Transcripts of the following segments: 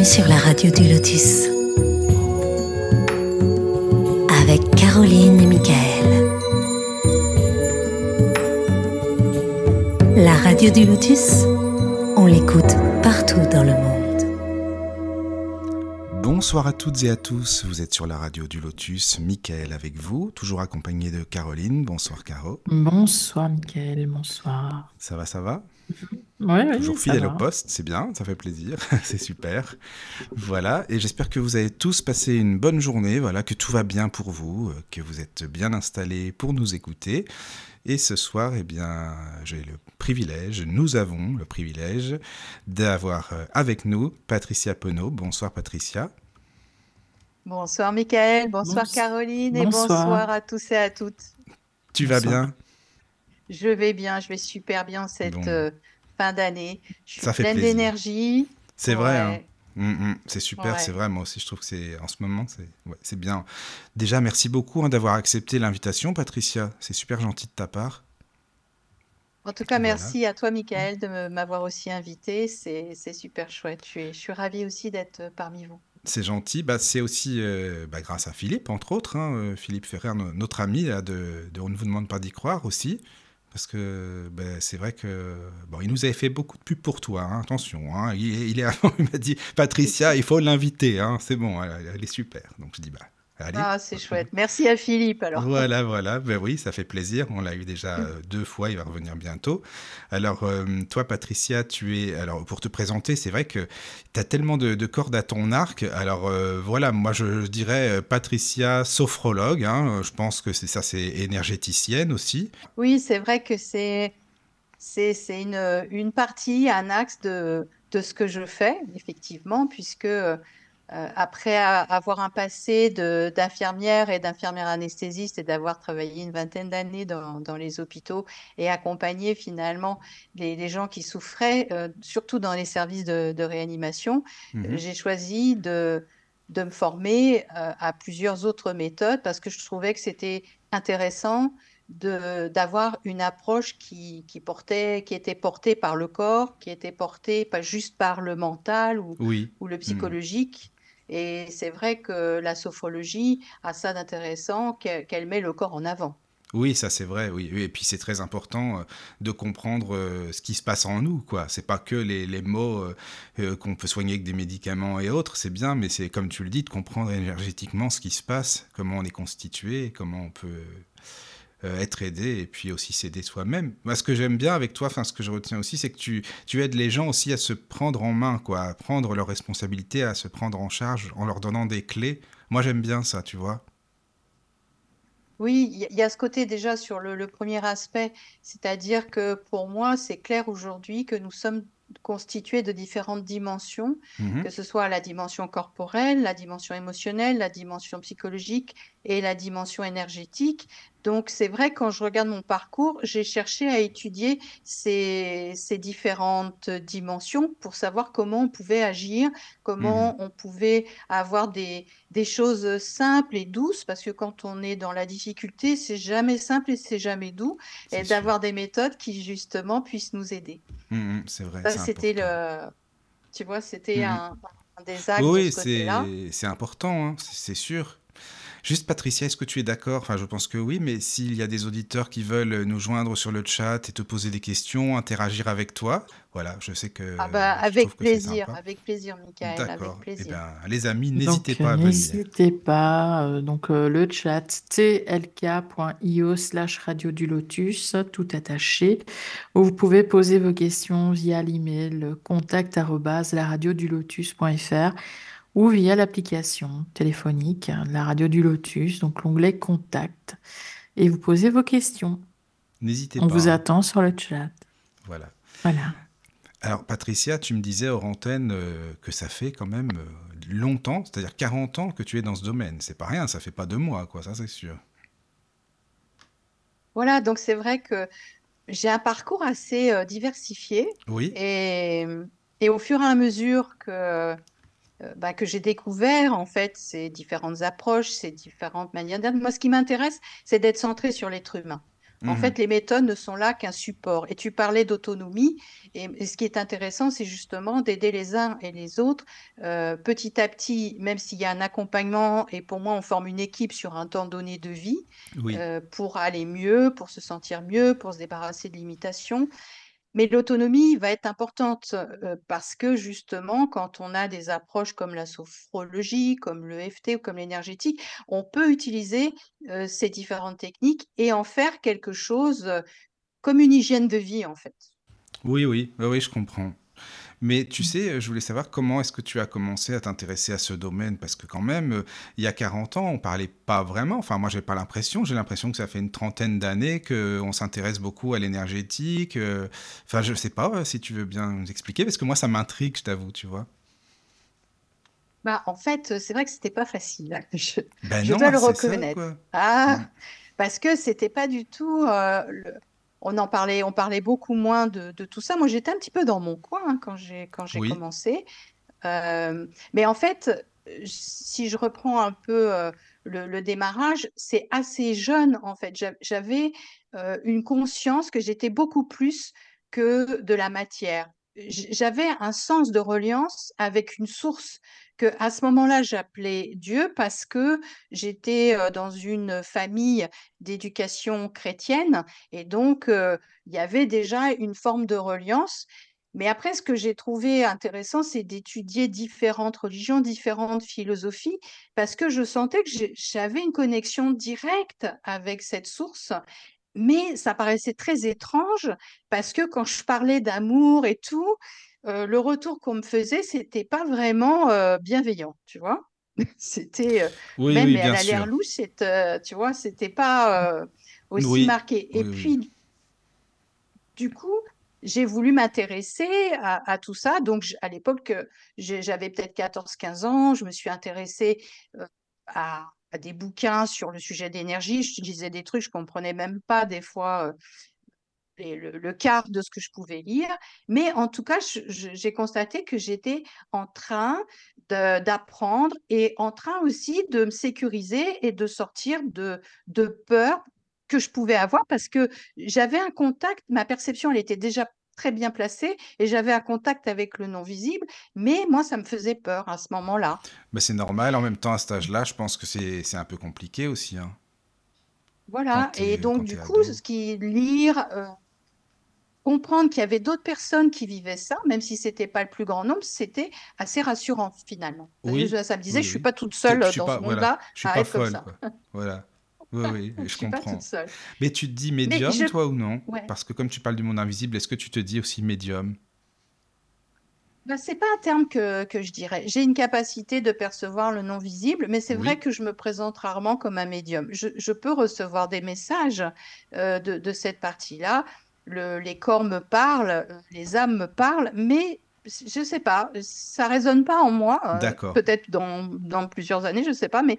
Bienvenue sur la radio du Lotus. Avec Caroline et Michael. La radio du Lotus, on l'écoute partout dans le monde. Bonsoir à toutes et à tous, vous êtes sur la radio du Lotus, Michael avec vous, toujours accompagné de Caroline. Bonsoir Caro. Bonsoir Michael, bonsoir. Ça va, ça va? Ouais, Toujours fidèle au poste, c'est bien, ça fait plaisir, c'est super. Voilà, et j'espère que vous avez tous passé une bonne journée, voilà, que tout va bien pour vous, euh, que vous êtes bien installés pour nous écouter. Et ce soir, eh bien, j'ai le privilège, nous avons le privilège d'avoir euh, avec nous Patricia Penaud. Bonsoir Patricia. Bonsoir Michael, bonsoir Bonsoir. Caroline et Bonsoir. bonsoir à tous et à toutes. Tu vas bien? Je vais bien, je vais super bien cette Bon. euh, fin d'année. Je suis Ça fait pleine d'énergie. C'est vrai, hein. Mm, mm, c'est super, Ouais. c'est vrai. Moi aussi, je trouve que c'est en ce moment, c'est ouais, bien. Déjà, merci beaucoup hein, d'avoir accepté l'invitation, Patricia. C'est super gentil de ta part. En tout cas, Voilà. merci à toi Michael de m'avoir aussi invité. C'est super chouette. Je suis, je suis ravie aussi d'être euh, parmi vous. C'est gentil. Bah, c'est aussi euh, bah, grâce à Philippe, entre autres. hein, euh, Philippe Ferrer, no- notre ami là, de, de On ne vous demande pas d'y croire aussi. Parce que bah, c'est vrai que bon, il nous avait fait beaucoup de pubs pour toi. hein, attention, hein, il m'a dit Patricia, il faut l'inviter. hein, c'est bon, elle, elle est super. Donc je dis bah allez. Ah, c'est chouette. Merci à Philippe alors. Voilà, voilà, ben oui, ça fait plaisir. On l'a eu déjà euh, deux fois, il va revenir bientôt. Alors, euh, toi, Patricia, tu es. Alors, pour te présenter, c'est vrai que tu as tellement de, de cordes à ton arc. Alors, euh, voilà, moi, je, je dirais Patricia, sophrologue. hein. Je pense que c'est ça, c'est énergéticienne aussi. Oui, c'est vrai que c'est c'est c'est une, une partie, un axe de, de ce que je fais, effectivement, puisque après a- avoir un passé d'infirmière et d'infirmière anesthésiste et d'avoir travaillé une vingtaine d'années dans, dans les hôpitaux et accompagné finalement les, les gens qui souffraient, euh, surtout dans les services de, de réanimation, Mhm. j'ai choisi de, de me former euh, à plusieurs autres méthodes parce que je trouvais que c'était intéressant d'avoir une approche qui, qui portait, qui était portée par le corps, qui était portée pas juste par le mental ou, Oui. ou le psychologique. Et c'est vrai que la sophrologie a ça d'intéressant qu'elle met le corps en avant. Oui, ça c'est vrai, oui. Et puis c'est très important euh, de comprendre euh, ce qui se passe en nous, quoi. C'est pas que les, les mots euh, qu'on peut soigner avec des médicaments et autres, c'est bien, mais c'est comme tu le dis, de comprendre énergétiquement ce qui se passe, comment on est constitué, comment on peut être aidé et puis aussi s'aider soi-même. Moi, ce que j'aime bien avec toi, enfin ce que je retiens aussi, c'est que tu, tu aides les gens aussi à se prendre en main, quoi, à prendre leurs responsabilités, à se prendre en charge en leur donnant des clés. Moi, j'aime bien ça, tu vois. Oui, il y, a ce côté déjà sur le, le premier aspect, c'est-à-dire que pour moi, c'est clair aujourd'hui que nous sommes constitués de différentes dimensions, Mhm. que ce soit la dimension corporelle, la dimension émotionnelle, la dimension psychologique et la dimension énergétique. Donc, c'est vrai, quand je regarde mon parcours, j'ai cherché à étudier ces, ces différentes dimensions pour savoir comment on pouvait agir, comment on pouvait avoir des, des choses simples et douces, parce que quand on est dans la difficulté, c'est jamais simple et c'est jamais doux, et d'avoir des méthodes qui, justement, puissent nous aider. Mhm, c'est vrai. Ça, c'était le, tu vois, c'était Mhm. un, un des axes Oui, de ce c'est important, hein, c'est sûr. Juste Patricia, est-ce que tu es d'accord? Enfin, je pense que oui, mais s'il y a des auditeurs qui veulent nous joindre sur le chat et te poser des questions, interagir avec toi, voilà, je sais que Ah bah, avec plaisir, avec plaisir, Michael, avec D'accord. Eh plaisir. bien, les amis, n'hésitez pas à venir. n'hésitez pas. euh, donc, euh, le chat tlk.io slash radio du lotus, tout attaché. Où vous pouvez poser vos questions via l'email contact arobase laradiodulotus.fr ou via l'application téléphonique hein, La Radio du Lotus, donc l'onglet Contact. Et vous posez vos questions. N'hésitez On pas. vous hein. attend sur le chat. Voilà. Voilà. Alors, Patricia, tu me disais hors antenne euh, que ça fait quand même euh, longtemps, c'est-à-dire 40 ans que tu es dans ce domaine. C'est pas rien, ça fait pas deux mois, quoi, ça c'est sûr. Voilà, donc c'est vrai que j'ai un parcours assez euh, diversifié Oui. et, et au fur et à mesure que, euh, bah, que j'ai découvert en fait ces différentes approches, ces différentes manières d'être, moi ce qui m'intéresse, c'est d'être centré sur l'être humain. En Mmh fait, les méthodes ne sont là qu'un support. Et tu parlais d'autonomie, et, et ce qui est intéressant, c'est justement d'aider les uns et les autres euh, petit à petit, même s'il y a un accompagnement, et pour moi, on forme une équipe sur un temps donné de vie Oui. euh, pour aller mieux, pour se sentir mieux, pour se débarrasser de limitations. Mais l'autonomie va être importante euh, parce que justement, quand on a des approches comme la sophrologie, comme le FT ou comme l'énergétique, on peut utiliser euh, ces différentes techniques et en faire quelque chose euh, comme une hygiène de vie, en fait. Oui, oui, oui, je comprends. Mais tu sais, je voulais savoir comment est-ce que tu as commencé à t'intéresser à ce domaine? Parce que quand même, euh, il y a 40 ans, on parlait pas vraiment. Enfin, moi, j'ai pas l'impression. J'ai l'impression que ça fait une trentaine d'années qu'on s'intéresse beaucoup à l'énergétique. euh. Enfin, je sais pas euh, si tu veux bien nous expliquer, parce que moi, ça m'intrigue, je t'avoue, tu vois. Bah, en fait, c'est vrai que c'était pas facile. Je, Ben je non, dois le ça, reconnaître. Ah, Mm. parce que c'était pas du tout. euh, le- On en parlait, on parlait beaucoup moins de, de tout ça. Moi, j'étais un petit peu dans mon coin hein, quand j'ai quand j'ai Oui, commencé. Euh, mais en fait, si je reprends un peu euh, le, le démarrage, c'est assez jeune en fait. J'a- J'avais euh, une conscience que j'étais beaucoup plus que de la matière. J'avais un sens de reliance avec une source à ce moment-là j'appelais Dieu parce que j'étais dans une famille d'éducation chrétienne et donc il y avait déjà une forme de reliance. Mais après, ce que j'ai trouvé intéressant, c'est d'étudier différentes religions, différentes philosophies, parce que je sentais que j'avais une connexion directe avec cette source, mais ça paraissait très étrange, parce que quand je parlais d'amour et tout, euh, le retour qu'on me faisait, c'était pas vraiment euh, bienveillant, tu vois? C'était euh, oui, même, oui, mais elle bien a l'air louche, tu vois, c'était pas aussi Oui, marqué. Et puis, du coup, j'ai voulu m'intéresser à, à tout ça. Donc, à l'époque, j'avais peut-être 14-15 ans. Je me suis intéressée à, à des bouquins sur le sujet d'énergie. Je lisais des trucs, je comprenais même pas des fois les- le, le quart de ce que je pouvais lire. Mais en tout cas, j'ai constaté que j'étais en train d'apprendre et en train aussi de me sécuriser et de sortir de, de peur que je pouvais avoir parce que j'avais un contact, ma perception, elle était déjà très bien placée et j'avais un contact avec le non visible, mais moi, ça me faisait peur à ce moment-là. C'est normal. En même temps, à cet âge-là, je pense que c'est un peu compliqué aussi, hein, Voilà. Et donc, du coup, ce qui lire, euh, comprendre qu'il y avait d'autres personnes qui vivaient ça, même si c'était pas le plus grand nombre, c'était assez rassurant finalement. Oui, Ça, ça me disait, oui, je suis pas toute seule dans pas, ce voilà, monde-là je suis à pas être comme folle, ça. quoi. Voilà. Oui, oui, Je je suis pas toute comprends. seule. Mais tu te dis médium, je, toi, ou non? ouais. Parce que comme tu parles du monde invisible, est-ce que tu te dis aussi médium? Ben, c'est pas un terme que, que je dirais. J'ai une capacité de percevoir le non visible, mais c'est vrai que je me présente rarement comme un médium. Je, je peux recevoir des messages euh, de, de cette partie-là. Le- les corps me parlent, les âmes me parlent, mais je sais pas, ça résonne pas en moi. euh, peut-être dans, dans plusieurs années, je sais pas, mais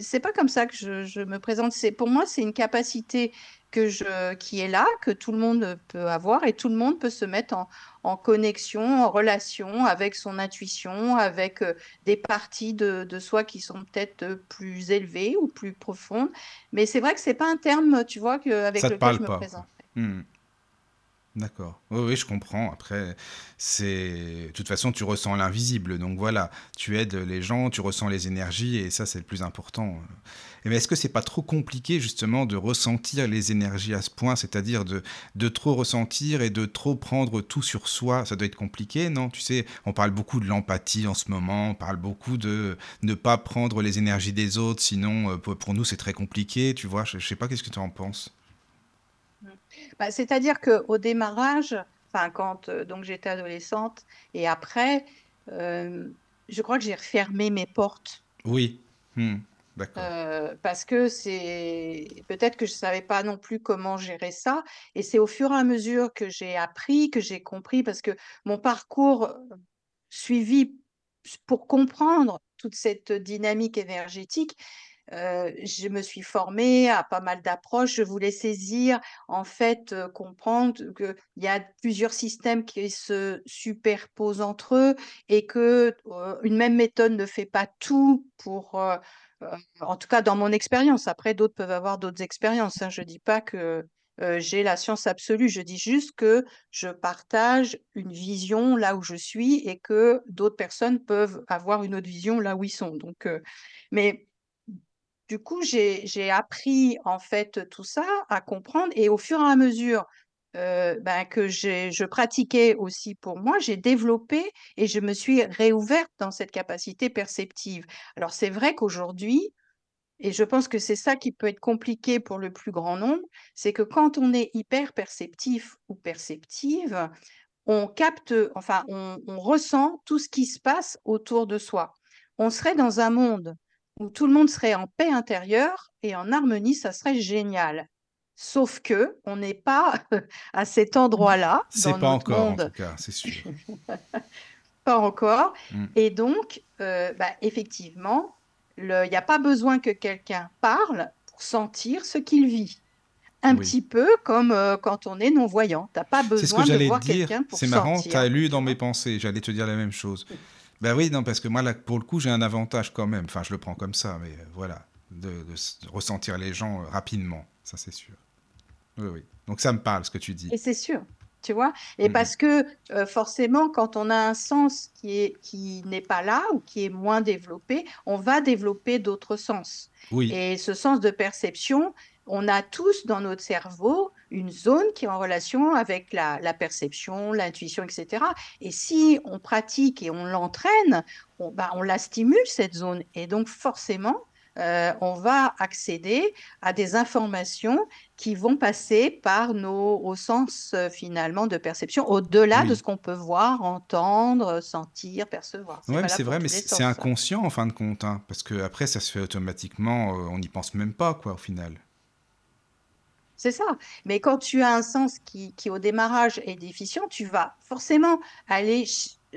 c'est pas comme ça que je, je me présente. C'est, pour moi, c'est une capacité que je, qui est là, que tout le monde peut avoir et tout le monde peut se mettre en en connexion, en relation avec son intuition, avec euh, des parties de, de soi qui sont peut-être plus élevées ou plus profondes. Mais c'est vrai que c'est pas un terme, tu vois, que, avec Ça lequel parle je me pas, présente. Hmm. D'accord. Oui, je comprends. Après, c'est... De toute façon, tu ressens l'invisible. Donc voilà, tu aides les gens, tu ressens les énergies, et ça, c'est le plus important. Mais est-ce que c'est pas trop compliqué, justement, de ressentir les énergies à ce point, c'est-à-dire de, de trop ressentir et de trop prendre tout sur soi? Ça doit être compliqué, non? Tu sais, on parle beaucoup de l'empathie en ce moment, on parle beaucoup de ne pas prendre les énergies des autres, sinon, euh, pour pour nous, c'est très compliqué, tu vois? Je, je sais pas, qu'est-ce que tu en penses? Bah, c'est-à-dire qu'au démarrage, enfin, quand euh, donc j'étais adolescente et après, euh, je crois que j'ai refermé mes portes. Oui. Hmm. D'accord. Euh, parce que c'est peut-être que je savais pas non plus comment gérer ça. Et c'est au fur et à mesure que j'ai appris, que j'ai compris, parce que mon parcours euh, suivi pour comprendre toute cette dynamique énergétique, je me suis formée à pas mal d'approches. Je voulais saisir, en fait, comprendre qu'il y a plusieurs systèmes qui se superposent entre eux et que une même méthode ne fait pas tout pour, en tout cas dans mon expérience. Après, d'autres peuvent avoir d'autres expériences. hein. Je dis pas que j'ai la science absolue. Je dis juste que je partage une vision là où je suis et que d'autres personnes peuvent avoir une autre vision là où ils sont. Donc, mais du coup, j'ai appris en fait tout ça à comprendre et au fur et à mesure euh, ben, que je pratiquais aussi pour moi, j'ai développé et je me suis réouverte dans cette capacité perceptive. Alors c'est vrai qu'aujourd'hui, et je pense que c'est ça qui peut être compliqué pour le plus grand nombre, c'est que quand on est hyper perceptif ou perceptive, on capte, enfin, on, ressent tout ce qui se passe autour de soi. On serait dans un monde où tout le monde serait en paix intérieure et en harmonie, ça serait génial. Sauf que on n'est pas à cet endroit-là. C'est pas encore, en tout cas, c'est sûr. pas encore. Mm. Et donc, euh, bah, effectivement, il n'y a pas besoin que quelqu'un parle pour sentir ce qu'il vit. Un petit peu comme euh, quand on est non-voyant. Tu n'as pas besoin de voir quelqu'un pour C'est marrant, tu as lu dans mes pensées. J'allais te dire la même chose. Ben oui, non, parce que moi, là, pour le coup, j'ai un avantage quand même. Enfin, je le prends comme ça, mais euh, voilà. De, ressentir les gens euh, rapidement. Ça, c'est sûr. Oui, oui. Donc, ça me parle, ce que tu dis. Et c'est sûr tu vois. Et mmh. parce que euh, forcément, quand on a un sens qui est qui n'est pas là ou qui est moins développé, on va développer d'autres sens. Oui. Et ce sens de perception, on a tous dans notre cerveau une zone qui est en relation avec la, la perception, l'intuition, etc. Et si on pratique et on l'entraîne, on, bah, on la stimule, cette zone. Et donc forcément, euh, on va accéder à des informations qui vont passer par nos sens euh, finalement de perception, au-delà de ce qu'on peut voir, entendre, sentir, percevoir. Oui, c'est vrai, mais c'est inconscient en fin de compte, hein, parce que après ça se fait automatiquement, euh, on n'y pense même pas, quoi, au final. C'est ça. Mais quand tu as un sens qui, qui, au démarrage est déficient, tu vas forcément aller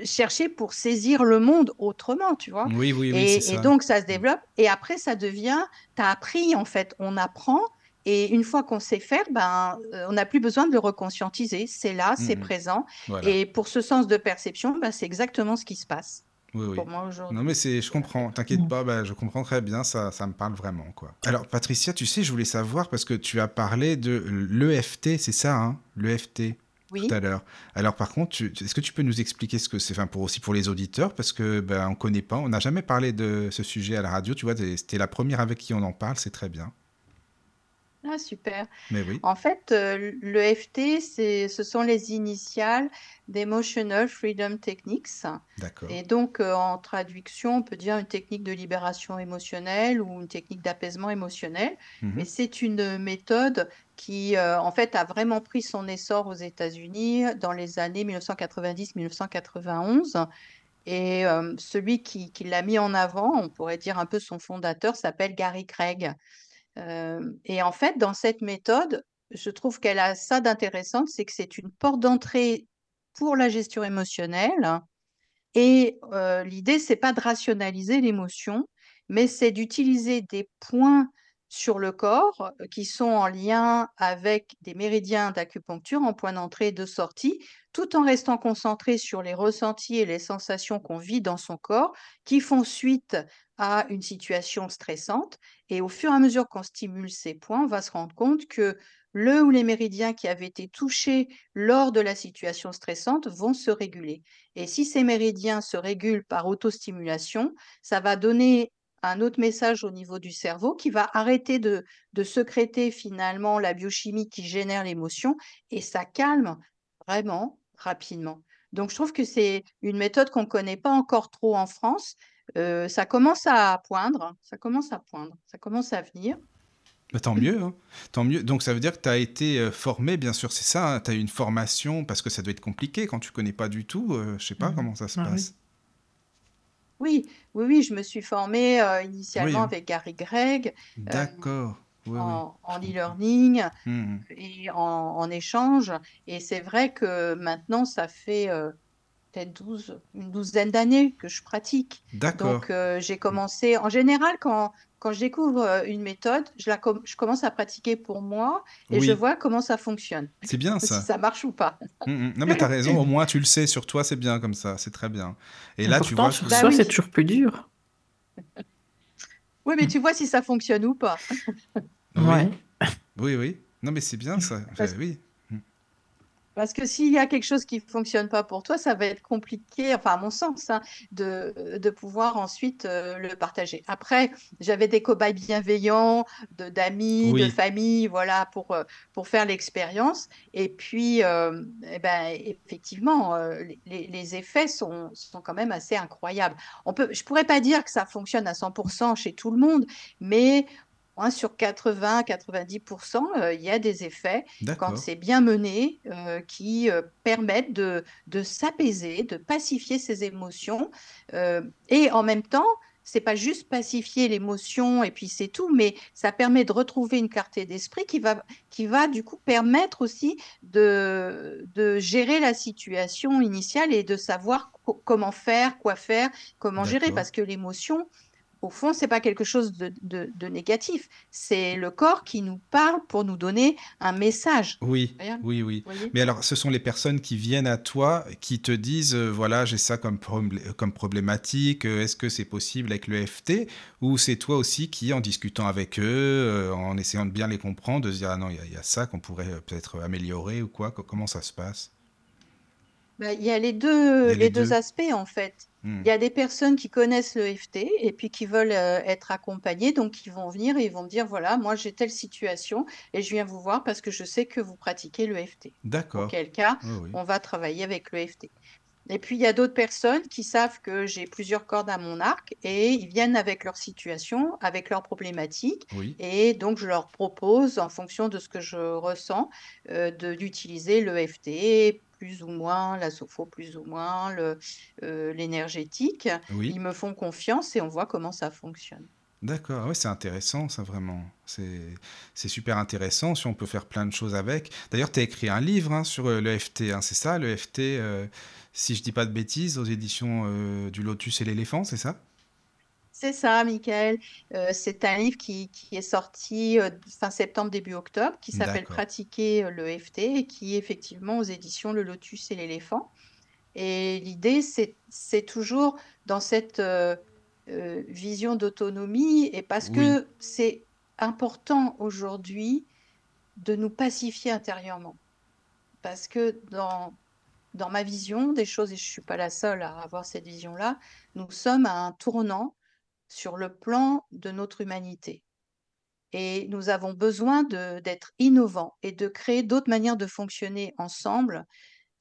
chercher pour saisir le monde autrement, tu vois. Oui, oui, oui. Et, et donc, ça se développe. Et après, ça devient, tu as appris, en fait, on apprend. Et une fois qu'on sait faire, ben, euh, on n'a plus besoin de le reconscientiser. C'est là, c'est mmh présent. Et pour ce sens de perception, ben, c'est exactement ce qui se passe. Oui, oui. Pour moi aujourd'hui. Non, mais c'est, je comprends. T'inquiète pas, ben, je comprends très bien. Ça, ça me parle vraiment, quoi. Alors, Patricia, tu sais, je voulais savoir parce que tu as parlé de l'EFT, c'est ça, hein, l'EFT tout à l'heure. Alors par contre, est-ce que tu peux nous expliquer ce que c'est, enfin pour aussi pour les auditeurs, parce que ben on connaît pas, on n'a jamais parlé de ce sujet à la radio. Tu vois, c'était la première avec qui on en parle, c'est très bien. Ah, super. Mais oui. En fait, euh, le FT, c'est, ce sont les initiales d'Emotional Freedom Techniques. D'accord. Et donc, euh, en traduction, on peut dire une technique de libération émotionnelle ou une technique d'apaisement émotionnel. Mhm. Mais c'est une méthode qui, euh, en fait, a vraiment pris son essor aux États-Unis dans les années 1990-1991. Et celui qui, qui l'a mis en avant, on pourrait dire un peu son fondateur, s'appelle Gary Craig et en fait, dans cette méthode, je trouve qu'elle a ça d'intéressant, c'est que c'est une porte d'entrée pour la gestion émotionnelle. Et l'idée, c'est pas de rationaliser l'émotion, mais c'est d'utiliser des points sur le corps qui sont en lien avec des méridiens d'acupuncture en point d'entrée et de sortie, tout en restant concentré sur les ressentis et les sensations qu'on vit dans son corps qui font suite à une situation stressante. Et au fur et à mesure qu'on stimule ces points, on va se rendre compte que le ou les méridiens qui avaient été touchés lors de la situation stressante vont se réguler. Et si ces méridiens se régulent par autostimulation, ça va donner un autre message au niveau du cerveau qui va arrêter de, de secréter finalement la biochimie qui génère l'émotion et ça calme vraiment rapidement. Donc je trouve que c'est une méthode qu'on ne connaît pas encore trop en France, euh, ça commence à poindre, ça commence à poindre, ça commence à venir. Bah, tant mieux, hein. tant mieux. Donc ça veut dire que tu as été euh, formé, bien sûr, c'est ça. Hein. tu as eu une formation parce que ça doit être compliqué quand tu connais pas du tout. Je euh, je sais pas mmh. comment ça se ah passe. Oui. oui. oui, je me suis formée initialement avec Gary Gregg. D'accord. en, e-learning mmh. et en, en, échange. Et c'est vrai que maintenant, ça fait peut-être 12, une douzaine d'années que je pratique. D'accord. Donc, euh, j'ai commencé, en général, quand, quand je découvre euh, une méthode, je, la je commence à pratiquer pour moi et je vois comment ça fonctionne. C'est bien ça. Si ça marche ou pas. Mmh, mmh. Non, mais tu as raison, au moins tu le sais sur toi, c'est bien comme ça, c'est très bien. Et là, tu vois. Sur bah soi, c'est toujours plus dur. oui, mais tu vois si ça fonctionne ou pas. ouais. Oui, oui. Non, mais c'est bien ça. Enfin, Parce oui. Parce que s'il y a quelque chose qui ne fonctionne pas pour toi, ça va être compliqué, enfin à mon sens, hein, de, de pouvoir ensuite euh, le partager. Après, j'avais des cobayes bienveillants, de, d'amis, de Oui, famille, voilà, pour, euh, pour faire l'expérience. Et puis, euh, eh ben, effectivement, euh, les, les effets sont, sont quand même assez incroyables. On peut, je ne pourrais pas dire que ça fonctionne à 100% chez tout le monde, mais Hein, sur 80-90%, euh, il y a des effets, quand c'est bien mené, euh, qui euh, permettent de, de s'apaiser, de pacifier ses émotions. et en même temps, c'est pas juste pacifier l'émotion et puis c'est tout, mais ça permet de retrouver une clarté d'esprit qui va, qui va du coup permettre aussi de, de gérer la situation initiale et de savoir co- comment faire, quoi faire, comment gérer, parce que l'émotion, au fond, c'est pas quelque chose de, de- de négatif. C'est le corps qui nous parle pour nous donner un message. Oui, oui, oui. Mais alors, ce sont les personnes qui viennent à toi, qui te disent, euh, voilà, j'ai ça comme, comme problématique, euh, est-ce que c'est possible avec le FT? Ou c'est toi aussi qui, en discutant avec eux, euh, en essayant de bien les comprendre, de se dire, ah non, il y, a il y a ça qu'on pourrait peut-être améliorer ou quoi? Co- Comment ça se passe? Ben, il y a les deux, y a les les deux deux. aspects en fait. Hmm. Il y a des personnes qui connaissent le FT et puis qui veulent euh, être accompagnées, donc ils vont venir et ils vont me dire, voilà, moi j'ai telle situation et je viens vous voir parce que je sais que vous pratiquez le FT. D'accord. Auquel cas, Oui, oui. on va travailler avec le FT. Et puis, il y a d'autres personnes qui savent que j'ai plusieurs cordes à mon arc et ils viennent avec leur situation, avec leurs problématiques. Oui. Et donc, je leur propose, en fonction de ce que je ressens, euh, d'utiliser le FT, plus ou moins, la sopho, plus ou moins, euh, l'énergétique. Oui. Ils me font confiance et on voit comment ça fonctionne. D'accord, ouais, c'est intéressant ça vraiment. C'est super intéressant si on peut faire plein de choses avec. D'ailleurs, tu as écrit un livre hein, sur euh, le FT, hein, c'est ça, le FT, euh, si je dis pas de bêtises, aux éditions euh, du Lotus et l'éléphant, c'est ça? C'est ça, Michael. Euh, c'est un livre qui, qui est sorti euh, fin septembre, début octobre, qui s'appelle D'accord. Pratiquer euh, le FT et qui est effectivement aux éditions Le Lotus et l'éléphant. Et l'idée, c'est, c'est toujours dans cette euh, vision d'autonomie et parce Oui, que c'est important aujourd'hui de nous pacifier intérieurement. Parce que dans, dans ma vision des choses, et je ne suis pas la seule à avoir cette vision-là, nous sommes à un tournant sur le plan de notre humanité. Et nous avons besoin d'être innovants et de créer d'autres manières de fonctionner ensemble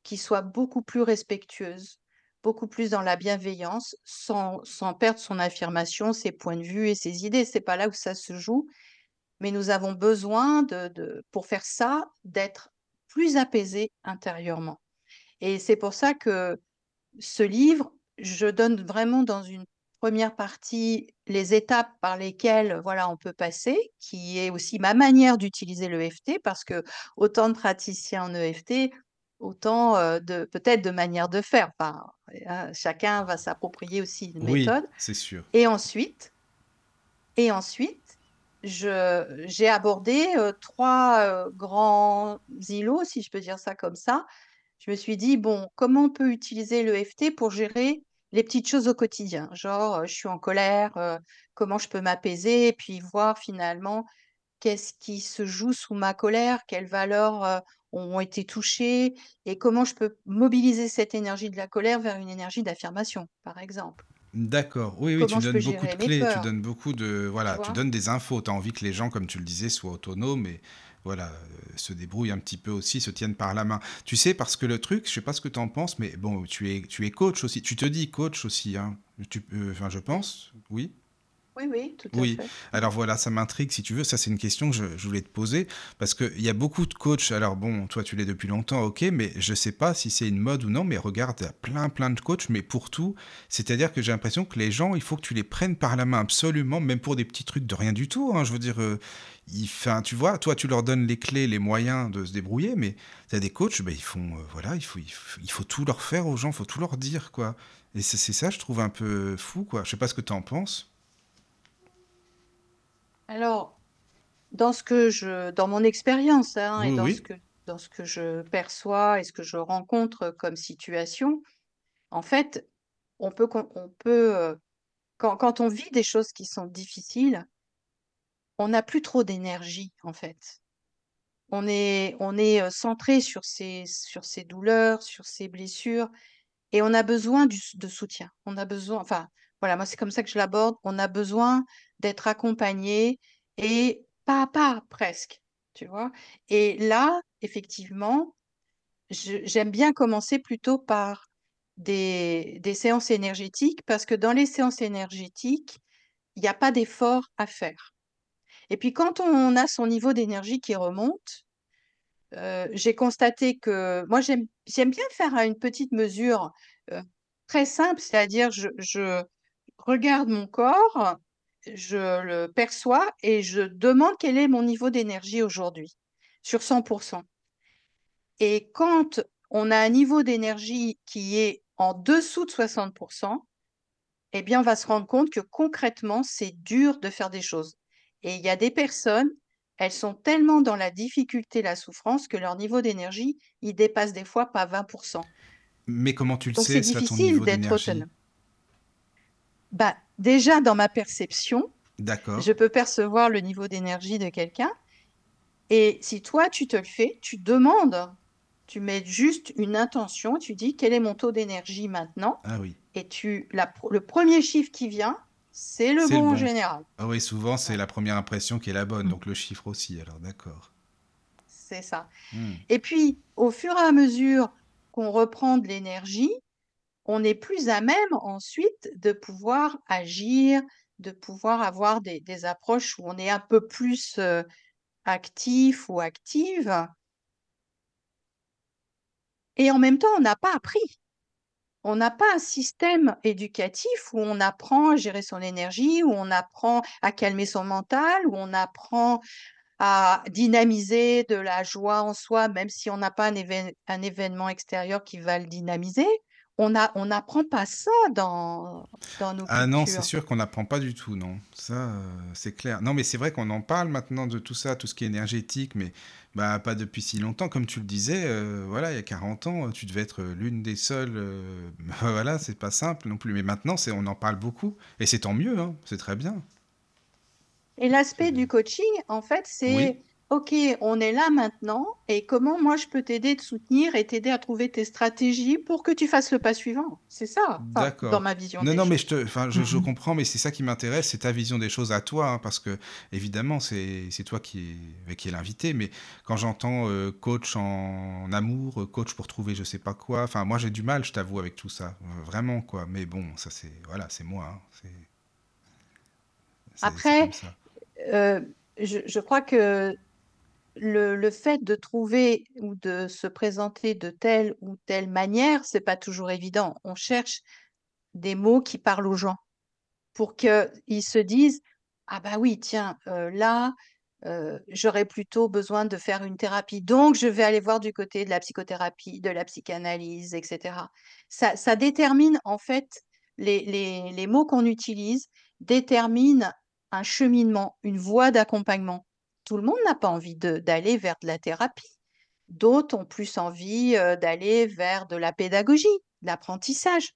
qui soient beaucoup plus respectueuses, beaucoup plus dans la bienveillance, sans, sans perdre son affirmation, ses points de vue et ses idées. C'est pas là où ça se joue, mais nous avons besoin de, de pour faire ça, d'être plus apaisés intérieurement. Et c'est pour ça que ce livre, je donne vraiment dans une première partie les étapes par lesquelles voilà, on peut passer, qui est aussi ma manière d'utiliser l'EFT, parce que autant de praticiens en EFT, autant euh, de peut-être de manières de faire. Enfin, euh, chacun va s'approprier aussi une oui, méthode. c'est sûr. Et ensuite, et ensuite, j'ai abordé euh, trois euh, grands îlots, si je peux dire ça comme ça. Je me suis dit, bon, comment on peut utiliser le FT pour gérer les petites choses au quotidien? Genre, je suis en colère, euh, comment je peux m'apaiser, et puis voir finalement qu'est-ce qui se joue sous ma colère, quelles valeurs euh, ont été touchées, et comment je peux mobiliser cette énergie de la colère vers une énergie d'affirmation, par exemple. D'accord. Oui, oui, tu Comment donnes beaucoup de clés, tu donnes beaucoup de, tu voilà, tu vois? donnes des infos. Tu as envie que les gens, comme tu le disais, soient autonomes et voilà, euh, se débrouillent un petit peu aussi, se tiennent par la main. Tu sais, parce que le truc, je sais pas ce que tu en penses, mais bon, tu es, tu es coach aussi. Tu te dis coach aussi, hein. Tu, enfin, je pense, oui. Oui, oui, tout à Oui, fait. alors voilà, ça m'intrigue si tu veux. Ça, c'est une question que je, je voulais te poser parce qu'il y a beaucoup de coachs. Alors bon, toi, tu l'es depuis longtemps, ok, mais je sais pas si c'est une mode ou non. Mais regarde, il y a plein, plein de coachs, mais pour tout. C'est-à-dire que j'ai l'impression que les gens, il faut que tu les prennes par la main absolument, même pour des petits trucs de rien du tout. hein. Je veux dire, euh, il, tu vois, toi, tu leur donnes les clés, les moyens de se débrouiller, mais tu as des coachs, ben, ils font, euh, voilà, il faut, il faut, il faut tout leur faire aux gens, il faut tout leur dire, quoi. Et c'est c'est ça, je trouve un peu fou, quoi. Je sais pas ce que tu en penses. Alors, dans ce que je, dans mon expérience, hein, et Oui, dans ce oui. que, dans ce que je perçois et ce que je rencontre comme situation, en fait, on peut, con- on peut, euh, quand, quand on vit des choses qui sont difficiles, on n'a plus trop d'énergie, en fait. on est, on est euh, centré sur ces, sur ces douleurs, sur ces blessures, et on a besoin du, de soutien. On a besoin, enfin, voilà, moi c'est comme ça que je l'aborde. On a besoin d'être accompagné et pas à pas presque, tu vois? Et là, effectivement, j'aime bien commencer plutôt par des, des séances énergétiques parce que dans les séances énergétiques, il n'y a pas d'effort à faire. Et puis quand on a son niveau d'énergie qui remonte, euh, j'ai constaté que moi j'aime bien faire une petite mesure euh, très simple, c'est-à-dire je regarde mon corps, je le perçois et je demande quel est mon niveau d'énergie aujourd'hui sur 100%. Et quand on a un niveau d'énergie qui est en dessous de 60%, eh bien, on va se rendre compte que concrètement, c'est dur de faire des choses. Et il y a des personnes, elles sont tellement dans la difficulté, la souffrance, que leur niveau d'énergie, il dépasse des fois pas 20%. Mais comment tu le Donc, sais, c'est difficile d'être autonome. Bah, déjà, dans ma perception, D'accord. je peux percevoir le niveau d'énergie de quelqu'un. Et si toi, tu te le fais, tu demandes, tu mets juste une intention, tu dis quel est mon taux d'énergie maintenant? Ah oui. Et tu, la, le premier chiffre qui vient, c'est le bon le en général. Ah oui, souvent, c'est la première impression qui est la bonne, Mm. donc le chiffre aussi, alors d'accord. C'est ça. Hmm. Et puis, au fur et à mesure qu'on reprend de l'énergie, on est plus à même ensuite de pouvoir agir, de pouvoir avoir des, approches où on est un peu plus euh, actif ou active. Et en même temps, on n'a pas appris. On n'a pas un système éducatif où on apprend à gérer son énergie, où on apprend à calmer son mental, où on apprend à dynamiser de la joie en soi, même si on n'a pas un, un événement extérieur qui va le dynamiser. On a, on n'apprend pas ça dans, dans nos Ah non, c'est sûr qu'on n'apprend pas du tout, non. Ça, euh, c'est clair. Non, mais c'est vrai qu'on en parle maintenant de tout ça, tout ce qui est énergétique, mais bah, pas depuis si longtemps. Comme tu le disais, euh, voilà, il y a 40 ans, tu devais être l'une des seules. euh, voilà, c'est pas simple non plus. Mais maintenant, c'est, on en parle beaucoup. Et c'est tant mieux, hein, c'est très bien. Et l'aspect du coaching, en fait, Oui, c'est, OK, on est là maintenant, et comment moi je peux t'aider, te soutenir et t'aider à trouver tes stratégies pour que tu fasses le pas suivant? C'est ça, enfin, dans ma vision Non, des non, mais je te, enfin, je, je Mhm. comprends, mais c'est ça qui m'intéresse, c'est ta vision des choses à toi, hein, parce que évidemment, c'est, toi qui est, qui est l'invité. Mais quand j'entends euh, coach en amour, euh, coach pour trouver je sais pas quoi, enfin, moi j'ai du mal, je t'avoue, avec tout ça, vraiment quoi. Mais bon, ça c'est, voilà, c'est moi, hein, Après, euh, je, je crois que le, fait de trouver ou de se présenter de telle ou telle manière, c'est pas toujours évident. On cherche des mots qui parlent aux gens pour qu'ils se disent, ah bah oui, tiens, euh, là, euh, j'aurais plutôt besoin de faire une thérapie. Donc, je vais aller voir du côté de la psychothérapie, de la psychanalyse, etc. Ça, détermine, en fait, les, les, les mots qu'on utilise déterminent un cheminement, une voie d'accompagnement. Tout le monde n'a pas envie d'aller vers de la thérapie. D'autres ont plus envie euh, d'aller vers de la pédagogie, de l'apprentissage.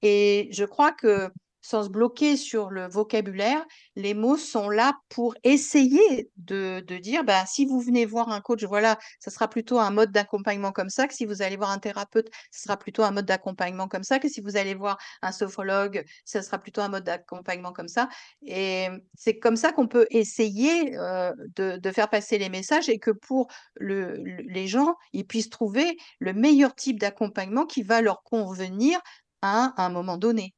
Et je crois que sans se bloquer sur le vocabulaire, les mots sont là pour essayer de, dire, ben, si vous venez voir un coach, voilà, ça sera plutôt un mode d'accompagnement comme ça, que si vous allez voir un thérapeute, ce sera plutôt un mode d'accompagnement comme ça, que si vous allez voir un sophrologue, ça sera plutôt un mode d'accompagnement comme ça. Et c'est comme ça qu'on peut essayer euh, de, faire passer les messages et que pour le- le- les gens, ils puissent trouver le meilleur type d'accompagnement qui va leur convenir à un moment donné.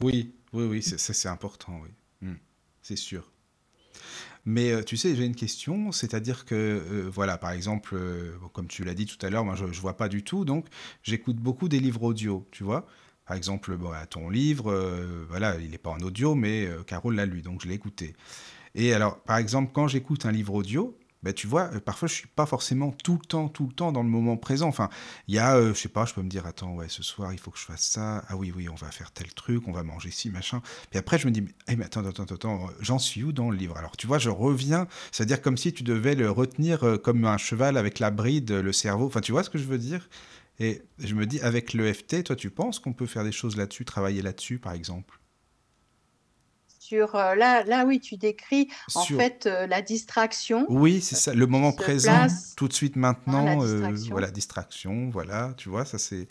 Oui, oui, oui, ça c'est important, oui, Hmm, c'est sûr. Mais euh, tu sais, j'ai une question, c'est-à-dire que, euh, voilà, par exemple, euh, comme tu l'as dit tout à l'heure, moi je, je vois pas du tout, donc j'écoute beaucoup des livres audio, tu vois. Par exemple, bon, à ton livre, voilà, il n'est pas en audio, mais Carole l'a lu, donc je l'ai écouté. Et alors, par exemple, quand j'écoute un livre audio, ben, tu vois, euh, parfois je suis pas forcément tout le temps, tout le temps dans le moment présent. Enfin, il y a, euh, je sais pas, je peux me dire, attends, ouais, ce soir, il faut que je fasse ça. Ah oui, oui, on va faire tel truc, on va manger ci, machin. Puis après, je me dis, eh, mais attends, attends, attends, attends, j'en suis où dans le livre? Alors, tu vois, je reviens, c'est-à-dire comme si tu devais le retenir euh, comme un cheval avec la bride, le cerveau. Enfin, tu vois ce que je veux dire? Et je me dis, avec l'EFT, toi, tu penses qu'on peut faire des choses là-dessus, travailler là-dessus, par exemple? Sur euh, là, là, oui, tu décris en Sur... fait euh, la distraction. Oui, c'est ça, le moment présent, place, tout de suite hein, la maintenant, euh, distraction. voilà, distraction, voilà, tu vois, ça c'est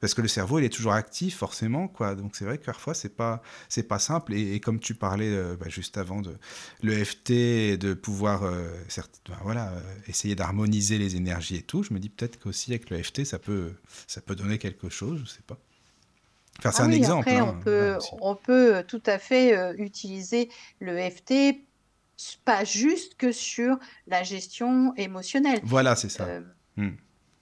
parce que le cerveau il est toujours actif forcément quoi donc c'est vrai que parfois c'est pas c'est pas simple et, et comme tu parlais euh, bah, juste avant de l'EFT de pouvoir euh, certes, bah, voilà euh, essayer d'harmoniser les énergies et tout je me dis peut-être qu'aussi avec l'EFT ça peut ça peut donner quelque chose je sais pas enfin c'est Ah un exemple après, on hein, peut, on peut tout à fait euh, utiliser le FT, pas juste que sur la gestion émotionnelle. voilà c'est ça Euh, Hmm.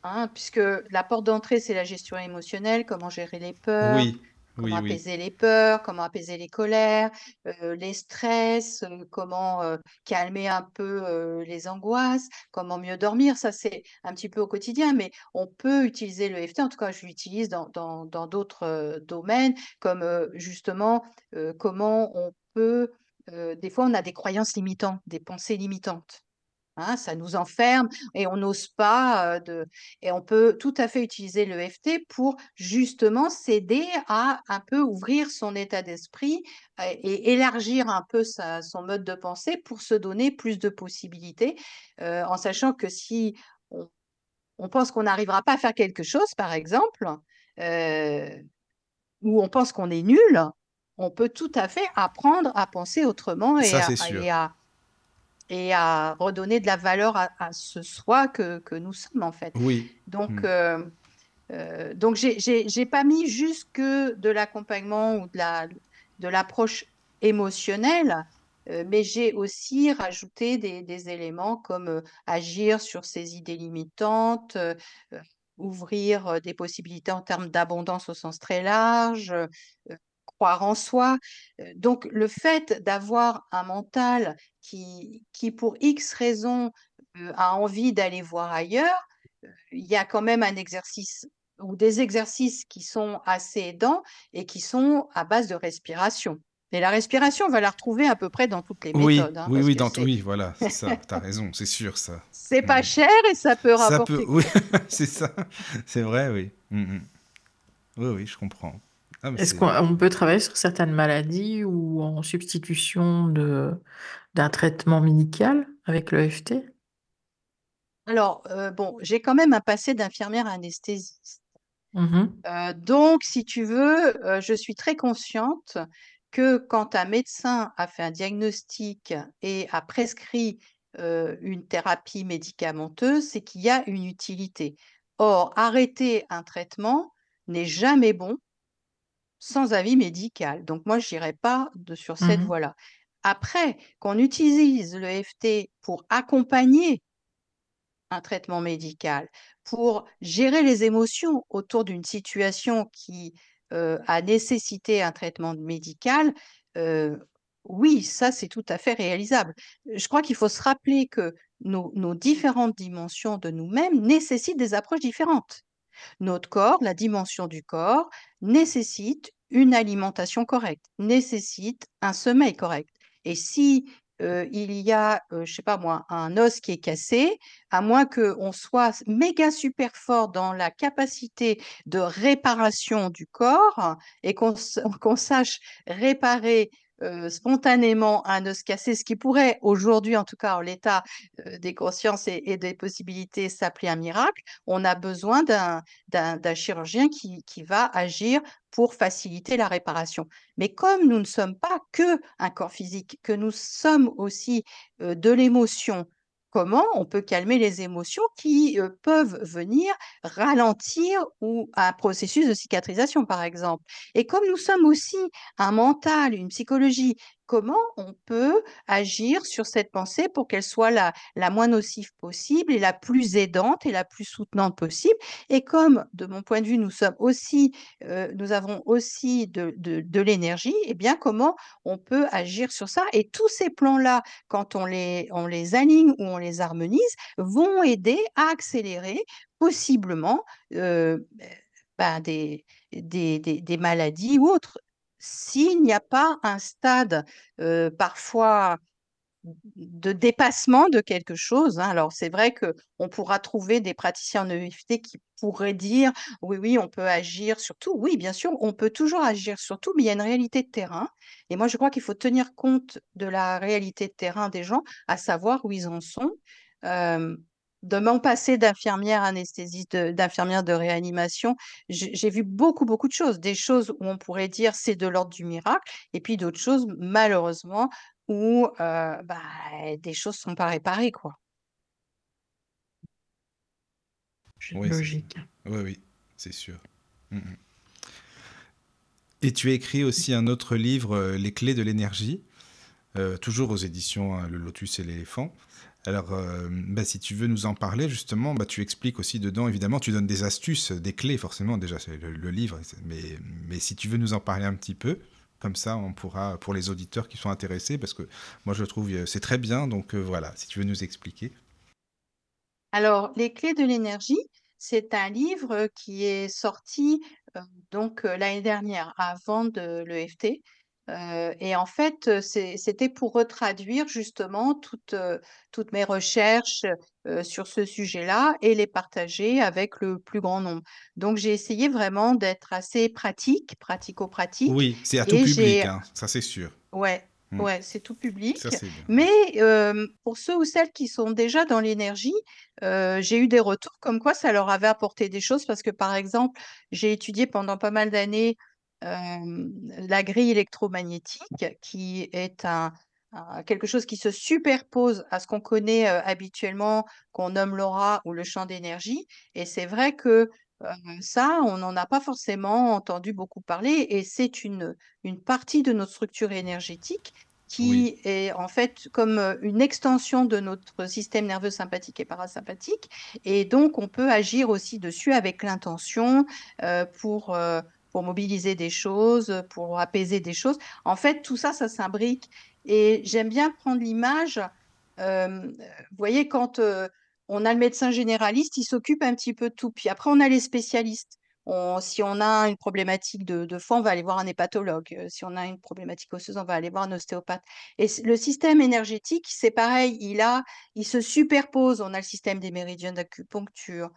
hein, puisque la porte d'entrée, c'est la gestion émotionnelle, comment gérer les peurs, oui comment oui oui apaiser les peurs, comment apaiser les colères, euh, les stress, euh, comment euh, calmer un peu les angoisses, comment mieux dormir. Ça, c'est un petit peu au quotidien, mais on peut utiliser le FT, en tout cas, je l'utilise dans, dans, dans d'autres domaines, comme justement comment on peut, des fois, on a des croyances limitantes, des pensées limitantes. Hein, ça nous enferme et on n'ose pas euh, de et on peut tout à fait utiliser le FT pour justement s'aider à un peu ouvrir son état d'esprit euh, et élargir un peu sa- son mode de pensée pour se donner plus de possibilités, euh, en sachant que si on, on pense qu'on n'arrivera pas à faire quelque chose, par exemple, ou on pense qu'on est nul, on peut tout à fait apprendre à penser autrement et ça à, et à et à redonner de la valeur à, à ce soi que, que nous sommes en fait. oui Donc, Hmm. euh, euh, donc j'ai pas mis juste que de l'accompagnement ou de la de l'approche émotionnelle, euh, mais j'ai aussi rajouté des, des éléments comme euh, agir sur ses idées limitantes, ouvrir des possibilités en termes d'abondance au sens très large, croire en soi. Euh, Donc, le fait d'avoir un mental qui, qui, pour X raisons, euh, a envie d'aller voir ailleurs, euh, il y a quand même un exercice ou des exercices qui sont assez aidants et qui sont à base de respiration. Et la respiration, on va la retrouver à peu près dans toutes les oui méthodes, hein, oui oui dans oui voilà c'est ça t'as raison c'est sûr ça c'est pas Hmm. cher et ça peut ça rapporter peut oui c'est ça c'est vrai oui Hmm, hmm. oui oui je comprends ah mais Est-ce c'est qu'on on peut travailler sur certaines maladies ou en substitution de, d'un traitement médical avec le FT? Alors, euh, bon, j'ai quand même un passé d'infirmière anesthésiste. Mhm. Euh, donc, si tu veux, euh, je suis très consciente que quand un médecin a fait un diagnostic et a prescrit euh, une thérapie médicamenteuse, c'est qu'il y a une utilité. Or, arrêter un traitement n'est jamais bon sans avis médical. Donc, moi, je n'irai pas de, sur cette Mhm. voie-là. Après, qu'on utilise le FT pour accompagner un traitement médical, pour gérer les émotions autour d'une situation qui euh, a nécessité un traitement médical, euh, oui, ça c'est tout à fait réalisable. Je crois qu'il faut se rappeler que nos, nos différentes dimensions de nous-mêmes nécessitent des approches différentes. Notre corps, la dimension du corps, nécessite une alimentation correcte, nécessite un sommeil correct. Et si il y a, je sais pas moi, un os qui est cassé, à moins qu'on soit méga super fort dans la capacité de réparation du corps et qu'on sache réparer euh, spontanément un os cassé, ce qui pourrait aujourd'hui, en tout cas en l'état euh, des consciences et, des possibilités, s'appeler un miracle, on a besoin d'un chirurgien qui, qui va agir pour faciliter la réparation. Mais comme nous ne sommes pas que un corps physique, que nous sommes aussi euh, de l'émotion, comment on peut calmer les émotions qui peuvent venir ralentir ou un processus de cicatrisation, par exemple. Et comme nous sommes aussi un mental, une psychologie, comment on peut agir sur cette pensée pour qu'elle soit la, moins nocive possible et la plus aidante et la plus soutenante possible. Et comme, de mon point de vue, nous sommes aussi, euh, nous avons aussi de, l'énergie, eh bien, comment on peut agir sur ça? Et tous ces plans-là, quand on les, aligne ou on les harmonise, vont aider à accélérer possiblement euh, ben, des maladies ou autres. S'il n'y a pas un stade euh, parfois de dépassement de quelque chose. hein. Alors, c'est vrai que on pourra trouver des praticiens en EFT qui pourraient dire, oui, oui, on peut agir sur tout. Oui, bien sûr, on peut toujours agir sur tout, mais il y a une réalité de terrain. Et moi, je crois qu'il faut tenir compte de la réalité de terrain des gens, à savoir où ils en sont. Euh, de mon passé d'infirmière anesthésiste, d'infirmière de réanimation, j'ai vu beaucoup, beaucoup de choses. Des choses où on pourrait dire c'est de l'ordre du miracle, et puis d'autres choses, malheureusement, où euh, bah, des choses sont pas réparées, quoi. Oui, c'est- Logique. Oui, oui, c'est sûr. Mm, mm. Et tu as écrit aussi un autre livre, euh, Les clés de l'énergie, euh, toujours aux éditions hein, Le Lotus et l'éléphant. Alors, euh, bah, si tu veux nous en parler, justement, bah, tu expliques aussi dedans, évidemment, tu donnes des astuces, des clés, forcément, déjà, c'est le, livre, mais, si tu veux nous en parler un petit peu, comme ça, on pourra, pour les auditeurs qui sont intéressés, parce que moi, je trouve euh, c'est très bien, donc euh, voilà, si tu veux nous expliquer. Alors, Les clés de l'énergie, c'est un livre qui est sorti donc l'année dernière, avant de l'EFT. Euh, et en fait, c'était pour retraduire justement toutes, toutes mes recherches euh, sur ce sujet-là et les partager avec le plus grand nombre. Donc, j'ai essayé vraiment d'être assez pratique, pratico-pratique. Oui, c'est à tout public, hein, ça c'est sûr. ouais, Mm. ouais, c'est tout public. Ça. Mais euh, pour ceux ou celles qui sont déjà dans l'énergie, euh, j'ai eu des retours comme quoi ça leur avait apporté des choses parce que, par exemple, j'ai étudié pendant pas mal d'années la grille électromagnétique, qui est un, quelque chose qui se superpose à ce qu'on connaît euh, habituellement, qu'on nomme l'aura ou le champ d'énergie. Et c'est vrai que euh, ça, on n'en a pas forcément entendu beaucoup parler et c'est une, une partie de notre structure énergétique Oui, qui est en fait comme une extension de notre système nerveux sympathique et parasympathique. Et donc, on peut agir aussi dessus avec l'intention euh, pour, pour mobiliser des choses, pour apaiser des choses. En fait, tout ça, ça s'imbrique. Et j'aime bien prendre l'image. euh, vous voyez, quand euh, on a le médecin généraliste, il s'occupe un petit peu de tout. Puis après, on a les spécialistes. On- si on a une problématique de, de foie, on va aller voir un hépatologue. Euh, Si on a une problématique osseuse, on va aller voir un ostéopathe. Et le système énergétique, c'est pareil. Il a, il se superpose. On a le système des méridiens d'acupuncture.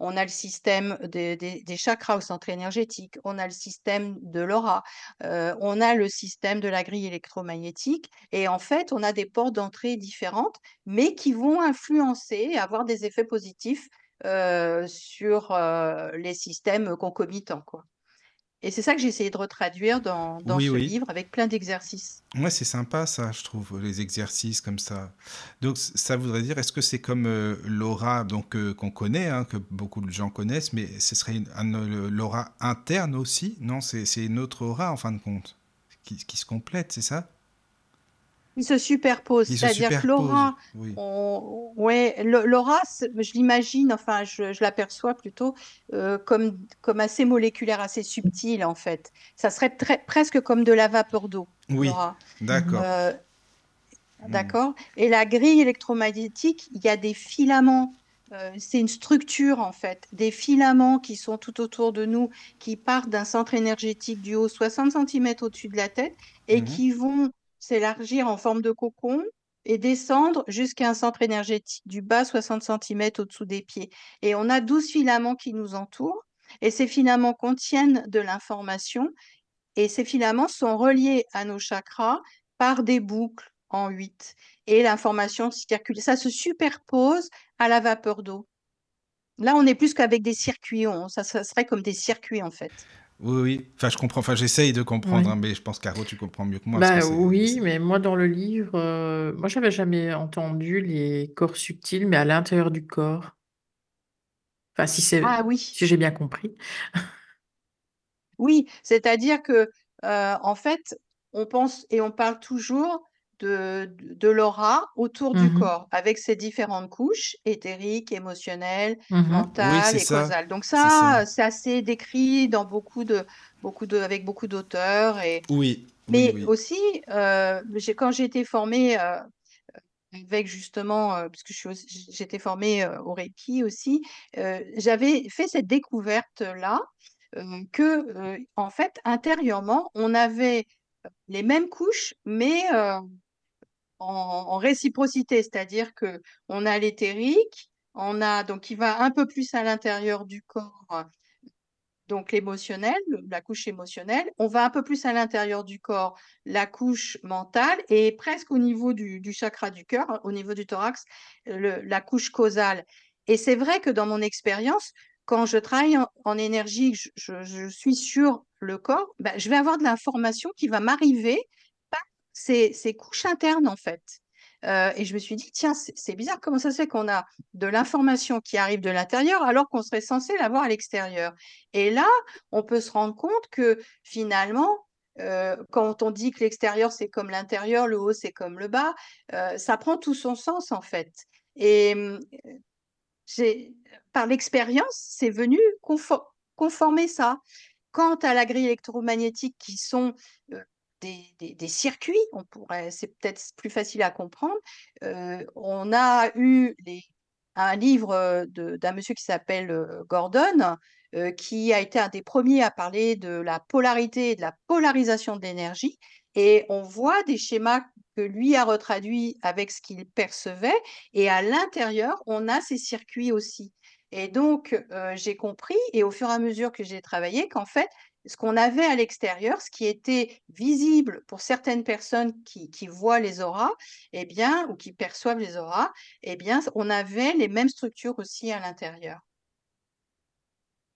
On a le système des, chakras au centre énergétique. On a le système de l'aura. euh, on a le système de la grille électromagnétique. Et en fait, on a des portes d'entrée différentes, mais qui vont influencer, avoir des effets positifs euh, sur euh, les systèmes concomitants, quoi. Et c'est ça que j'ai essayé de retraduire dans, dans oui, ce oui. livre avec plein d'exercices. Ouais, c'est sympa ça, je trouve, les exercices comme ça. Donc ça voudrait dire, est-ce que c'est comme euh, l'aura donc euh, qu'on connaît, hein, que beaucoup de gens connaissent, mais ce serait une- un, euh, l'aura interne aussi? Non, c'est c'est une autre aura en fin de compte, qui, qui se complète, c'est ça? Ils se superposent, c'est-à-dire que l'aura, Oui. on- ouais, le- l'aura, c'est- je l'imagine, enfin, je, je l'aperçois plutôt euh, comme, comme assez moléculaire, assez subtil, en fait. Ça serait très, presque comme de la vapeur d'eau, Oui, l'aura. d'accord. Euh, Hmm. D'accord? Et la grille électromagnétique, il y a des filaments. euh, c'est une structure en fait, des filaments qui sont tout autour de nous, qui partent d'un centre énergétique du haut 60 cm au-dessus de la tête et Mhm. qui vont s'élargir en forme de cocon et descendre jusqu'à un centre énergétique du bas 60 cm au-dessous des pieds. Et on a 12 filaments qui nous entourent et ces filaments contiennent de l'information et ces filaments sont reliés à nos chakras par des boucles en 8. Et l'information circule. Ça se superpose à la vapeur d'eau. Là, on est plus qu'avec des circuits. on- ça, ça serait comme des circuits, en fait. Oui, oui. Enfin, je comprends. Enfin, j'essaye de comprendre, Oui. hein, mais je pense, Caro, tu comprends mieux que moi. parce Bah c'est- oui, c'est- mais moi dans le livre, euh, moi j'avais jamais entendu les corps subtils, mais à l'intérieur du corps. Enfin, si c'est, Ah oui, si j'ai bien compris. oui. C'est-à-dire que, euh, en fait, on pense et on parle toujours de, l'aura autour du Mhm, corps, avec ses différentes couches, éthériques, émotionnelles. Oui, mentales et causales. Donc ça. ça, c'est assez décrit dans beaucoup de, beaucoup de, avec beaucoup d'auteurs et Oui, Mais oui. aussi, euh, quand j'ai été formée euh, avec justement, euh, parce que j'étais formée euh, au Reiki aussi, euh, j'avais fait cette découverte-là que, en fait, intérieurement, on avait les mêmes couches, mais euh, en, réciprocité, c'est-à-dire que on a l'éthérique, on a donc qui va un peu plus à l'intérieur du corps, donc l'émotionnel, la couche émotionnelle, on va un peu plus à l'intérieur du corps, la couche mentale, et presque au niveau du, chakra du cœur, au niveau du thorax, la couche causale. Et c'est vrai que dans mon expérience, quand je travaille en, énergie, je, suis sur le corps, ben, je vais avoir de l'information qui va m'arriver par ces, couches internes, en fait. Euh, et je me suis dit, tiens, c'est bizarre, comment ça se fait qu'on a de l'information qui arrive de l'intérieur alors qu'on serait censé l'avoir à l'extérieur? Et là, on peut se rendre compte que finalement, euh, quand on dit que l'extérieur c'est comme l'intérieur, le haut c'est comme le bas, euh, ça prend tout son sens en fait. Et par l'expérience, c'est venu conformer ça. Quant à la grille électromagnétique, qui sont euh, des, circuits, on pourrait, c'est peut-être plus facile à comprendre. Euh, on a eu un livre euh, d'un monsieur qui s'appelle Gordon, qui a été un des premiers à parler de la polarité et de la polarisation de l'énergie. Et on voit des schémas que lui a retraduits avec ce qu'il percevait. Et à l'intérieur, on a ces circuits aussi. Et donc, euh, j'ai compris, et au fur et à mesure que j'ai travaillé, qu'en fait, ce qu'on avait à l'extérieur, ce qui était visible pour certaines personnes qui, voient les auras, eh bien, ou qui perçoivent les auras, eh bien, on avait les mêmes structures aussi à l'intérieur.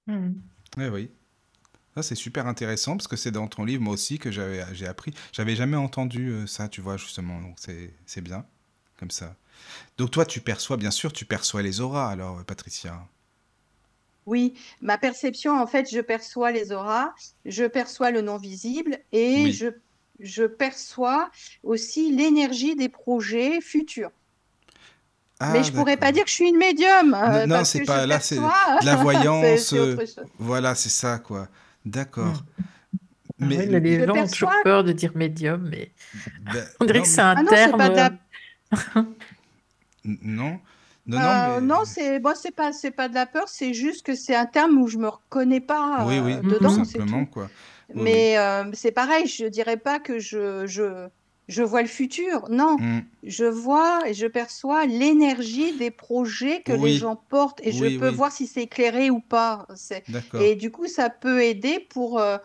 Mmh. Eh oui, c'est super intéressant parce que c'est dans ton livre, moi aussi, que j'avais, j'ai appris. J'avais jamais entendu euh, ça, tu vois, justement. Donc, c'est, c'est bien, comme ça. Donc, toi, tu perçois, bien sûr, tu perçois les auras, alors, euh, Patricia. Oui, ma perception, en fait, je perçois les auras, je perçois le non visible et je, je perçois aussi l'énergie des projets futurs. Mais ah, je pourrais pas dire que je suis une médium. Euh, non, c'est pas là, c'est de la voyance. voilà, c'est ça, quoi. D'accord. Hmm. Mais les gens ont toujours peur de dire médium, mais ben, on dirait que c'est un ah non, terme. Pas euh, non. Non, euh, non, c'est bon, c'est pas c'est pas de la peur, c'est juste que c'est un terme où je me reconnais pas oui, oui, euh, dedans, tout simplement quoi. mais c'est pareil, je dirais pas que je, je je vois le futur. Non, hmm. je vois et je perçois l'énergie des projets que les gens portent et je peux voir si c'est éclairé ou pas. Et du coup, ça peut aider pour. Euh,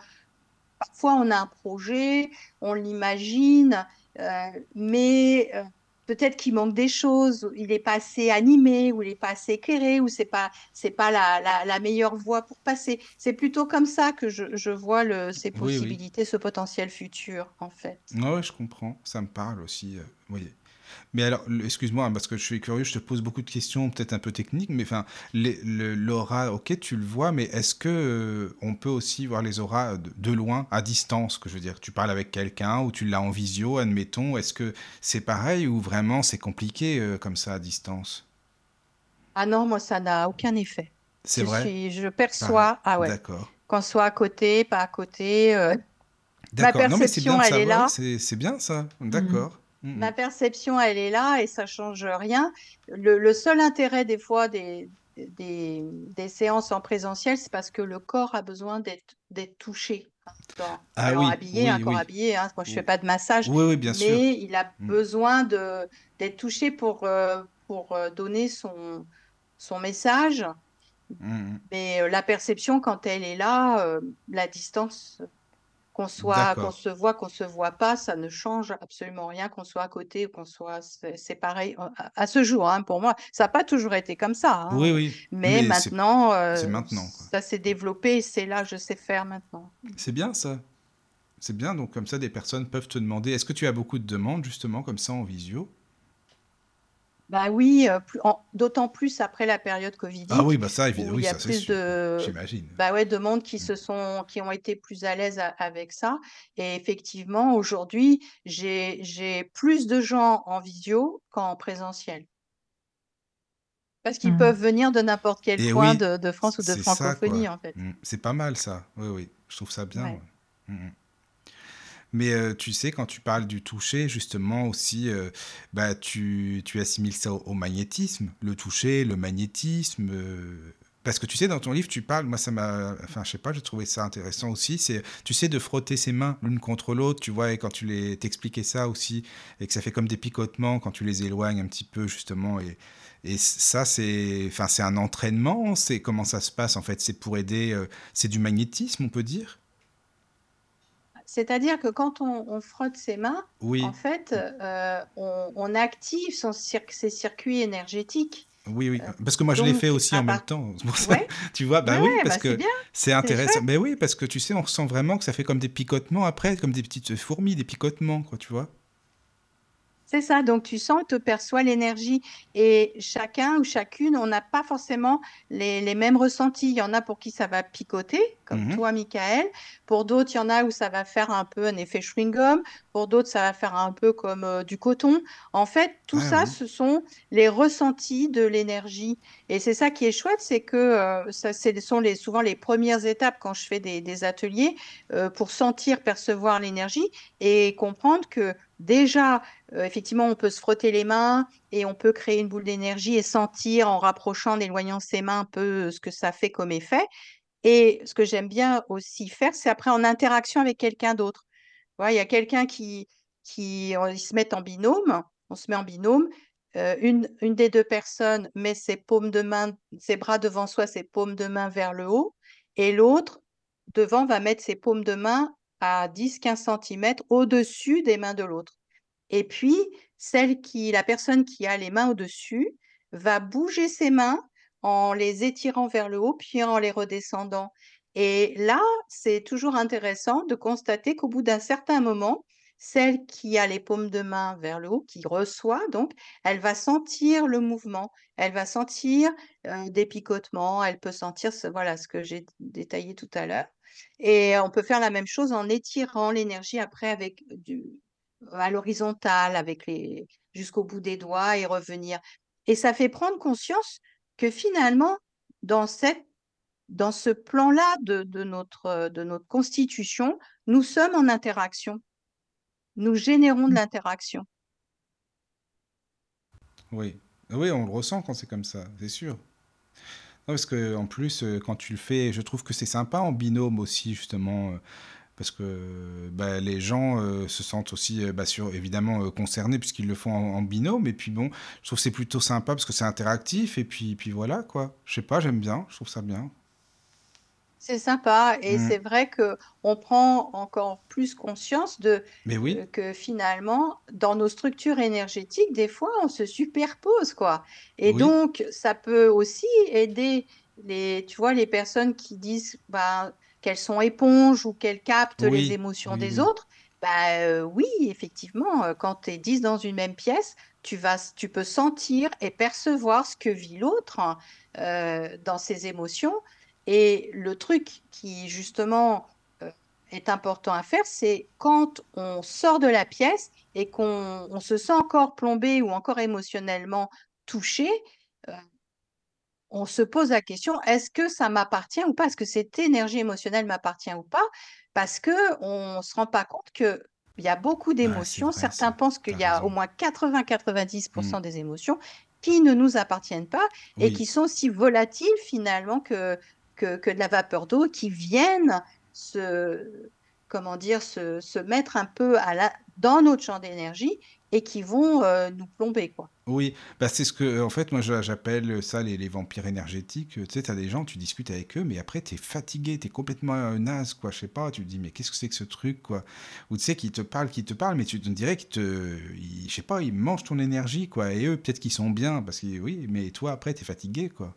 parfois, on a un projet, on l'imagine, euh, mais euh, peut-être qu'il manque des choses, il n'est pas assez animé, ou il n'est pas assez éclairé, ou c'est pas c'est pas la, la, meilleure voie pour passer. C'est plutôt comme ça que je, je vois le, ces possibilités, ce potentiel futur, en fait. Oui, je comprends, ça me parle aussi. Euh, mais alors, excuse-moi, parce que je suis curieux, je te pose beaucoup de questions, peut-être un peu techniques, mais enfin, l'aura, ok, tu le vois, mais est-ce que euh, on peut aussi voir les auras de, loin, à distance, que je veux dire, tu parles avec quelqu'un ou tu l'as en visio, admettons, est-ce que c'est pareil ou vraiment c'est compliqué euh, comme ça à distance? Ah non, moi ça n'a aucun effet. C'est vrai? je perçois, ah ouais. D'accord. Qu'on soit à côté, pas à côté. Euh, ma perception, elle est là. C'est bien ça. D'accord. Ma perception, elle est là et ça change rien. Le, seul intérêt des fois des, des, séances en présentiel, c'est parce que le corps a besoin d'être touché. Ah Alors habillé, un corps habillé, hein, moi je fais pas de massage, bien mais il a mm. besoin d'être touché pour, euh, pour euh, donner son, son message. Mm, mm. Mais euh, la perception, quand elle est là, la distance qu'on soit, qu'on se voit, qu'on se voit pas, ça ne change absolument rien, qu'on soit à côté ou qu'on soit pareil à, ce jour. Hein, pour moi, ça n'a pas toujours été comme ça. Hein. Oui, oui. Mais, maintenant, euh, maintenant ça s'est développé. C'est là, je sais faire maintenant. C'est bien ça. C'est bien. Donc comme ça, des personnes peuvent te demander. Est-ce que tu as beaucoup de demandes justement comme ça en visio? Bah oui, euh, d'autant plus après la période Covid. Ah oui, bah ça, évidemment, il y a plus de, j'imagine. bah ouais, de monde qui mmh. se sont, qui ont été plus à l'aise avec ça. Et effectivement, aujourd'hui, j'ai, j'ai plus de gens en visio qu'en présentiel. Parce qu'ils mmh. peuvent venir de n'importe quel coin de, France ou de francophonie, en fait. Mmh. C'est pas mal ça. Oui, oui, je trouve ça bien. Mais euh, tu sais, quand tu parles du toucher, justement aussi, euh, bah, tu, tu, assimiles ça au, magnétisme, le toucher, le magnétisme. Euh, Parce que tu sais, dans ton livre, tu parles, moi ça m'a, enfin je sais pas, j'ai trouvé ça intéressant aussi, c'est, tu sais, de frotter ses mains l'une contre l'autre, tu vois, et quand tu les, t'expliquais ça aussi, et que ça fait comme des picotements quand tu les éloignes un petit peu justement, et, et ça c'est, enfin un entraînement, c'est comment ça se passe en fait, c'est pour aider, c'est du magnétisme on peut dire? C'est-à-dire que quand on, frotte ses mains, Oui, en fait, euh, on, on active son cir- ses circuits énergétiques. oui, oui. Euh, Parce que moi je l'ai fait aussi à en même part... temps. Ça, Ouais, tu vois, bah ouais, oui, parce bah c'est que c'est intéressant. Mais oui, parce que tu sais, on ressent vraiment que ça fait comme des picotements après, comme des petites fourmis, des picotements, quoi, tu vois. C'est ça, donc tu sens, tu perçois l'énergie et chacun ou chacune, on n'a pas forcément les, les mêmes ressentis. Il y en a pour qui ça va picoter, comme Mhm. toi, Michael. Pour d'autres, il y en a où ça va faire un peu un effet chewing-gum. Pour d'autres, ça va faire un peu comme euh, du coton. En fait, tout Ah ça, oui. ce sont les ressentis de l'énergie. Et c'est ça qui est chouette, c'est que euh, ça, ce sont les, souvent les premières étapes quand je fais des, des ateliers euh, pour sentir, percevoir l'énergie et comprendre que déjà, euh, effectivement, on peut se frotter les mains et on peut créer une boule d'énergie et sentir en rapprochant, en éloignant ses mains un peu euh, ce que ça fait comme effet. Et ce que j'aime bien aussi faire, c'est après en interaction avec quelqu'un d'autre. Il y a quelqu'un qui, qui ils se mettent en binôme, on se met en binôme. euh, une, une des deux personnes met ses paumes de main, ses bras devant soi, ses paumes de main vers le haut, et l'autre devant va mettre ses paumes de main à 10-15 centimètres au-dessus des mains de l'autre. Et puis, celle qui, la personne qui a les mains au-dessus va bouger ses mains en les étirant vers le haut, puis en les redescendant. Et là, c'est toujours intéressant de constater qu'au bout d'un certain moment, celle qui a les paumes de main vers le haut, qui reçoit, donc, elle va sentir le mouvement, elle va sentir euh, des picotements, elle peut sentir ce, voilà, ce que j'ai détaillé tout à l'heure. Et on peut faire la même chose en étirant l'énergie après avec du, à l'horizontale, avec les jusqu'au bout des doigts et revenir. Et ça fait prendre conscience que finalement, dans cette dans ce plan-là de, de notre, de notre constitution, nous sommes en interaction. Nous générons de l'interaction. Oui. Oui, on le ressent quand c'est comme ça, c'est sûr. Parce que en plus, euh, quand tu le fais, je trouve que c'est sympa en binôme aussi, justement, euh, parce que bah, les gens euh, se sentent aussi, bah, évidemment, concernés puisqu'ils le font en, en binôme. Et puis bon, je trouve que c'est plutôt sympa parce que c'est interactif. Et puis, puis voilà, quoi. Je sais pas, j'aime bien, je trouve ça bien. C'est sympa et Mm. c'est vrai que on prend encore plus conscience de Mais euh, oui, que finalement, dans nos structures énergétiques, des fois, on se superpose, quoi. Et oui, donc, ça peut aussi aider les, tu vois, les personnes qui disent ben, qu'elles sont éponges ou qu'elles captent les émotions des autres. Ben, euh, oui, effectivement, euh, quand tu es 10 dans une même pièce, tu vas, tu peux sentir et percevoir ce que vit l'autre hein, euh, dans ses émotions. Et le truc qui, justement, euh, est important à faire, c'est quand on sort de la pièce et qu'on on se sent encore plombé ou encore émotionnellement touché, euh, on se pose la question, est-ce que ça m'appartient ou pas? Est-ce que cette énergie émotionnelle m'appartient ou pas? Parce que on se rend pas compte que il y a beaucoup d'émotions. Certains pensent qu'il y a au moins Mm. 80-90% des émotions qui ne nous appartiennent pas et qui sont aussi volatiles finalement que, que, que de la vapeur d'eau, qui viennent se, comment dire, se, se mettre un peu à la, dans notre champ d'énergie et qui vont euh, nous plomber, quoi. oui. Bah, c'est ce que, en fait, moi, j'appelle ça les, les vampires énergétiques. Tu sais, t'as des gens, tu discutes avec eux, mais après, t'es fatigué, t'es complètement euh, naze, quoi. Je sais pas, tu te dis, mais qu'est-ce que c'est que ce truc, quoi? Ou tu sais, qu'ils te parlent, qu'ils te parlent, mais tu te dirais qu'ils te, je sais pas, ils mangent ton énergie, quoi. Et eux, peut-être qu'ils sont bien, parce que oui, mais toi, après, t'es fatigué, quoi.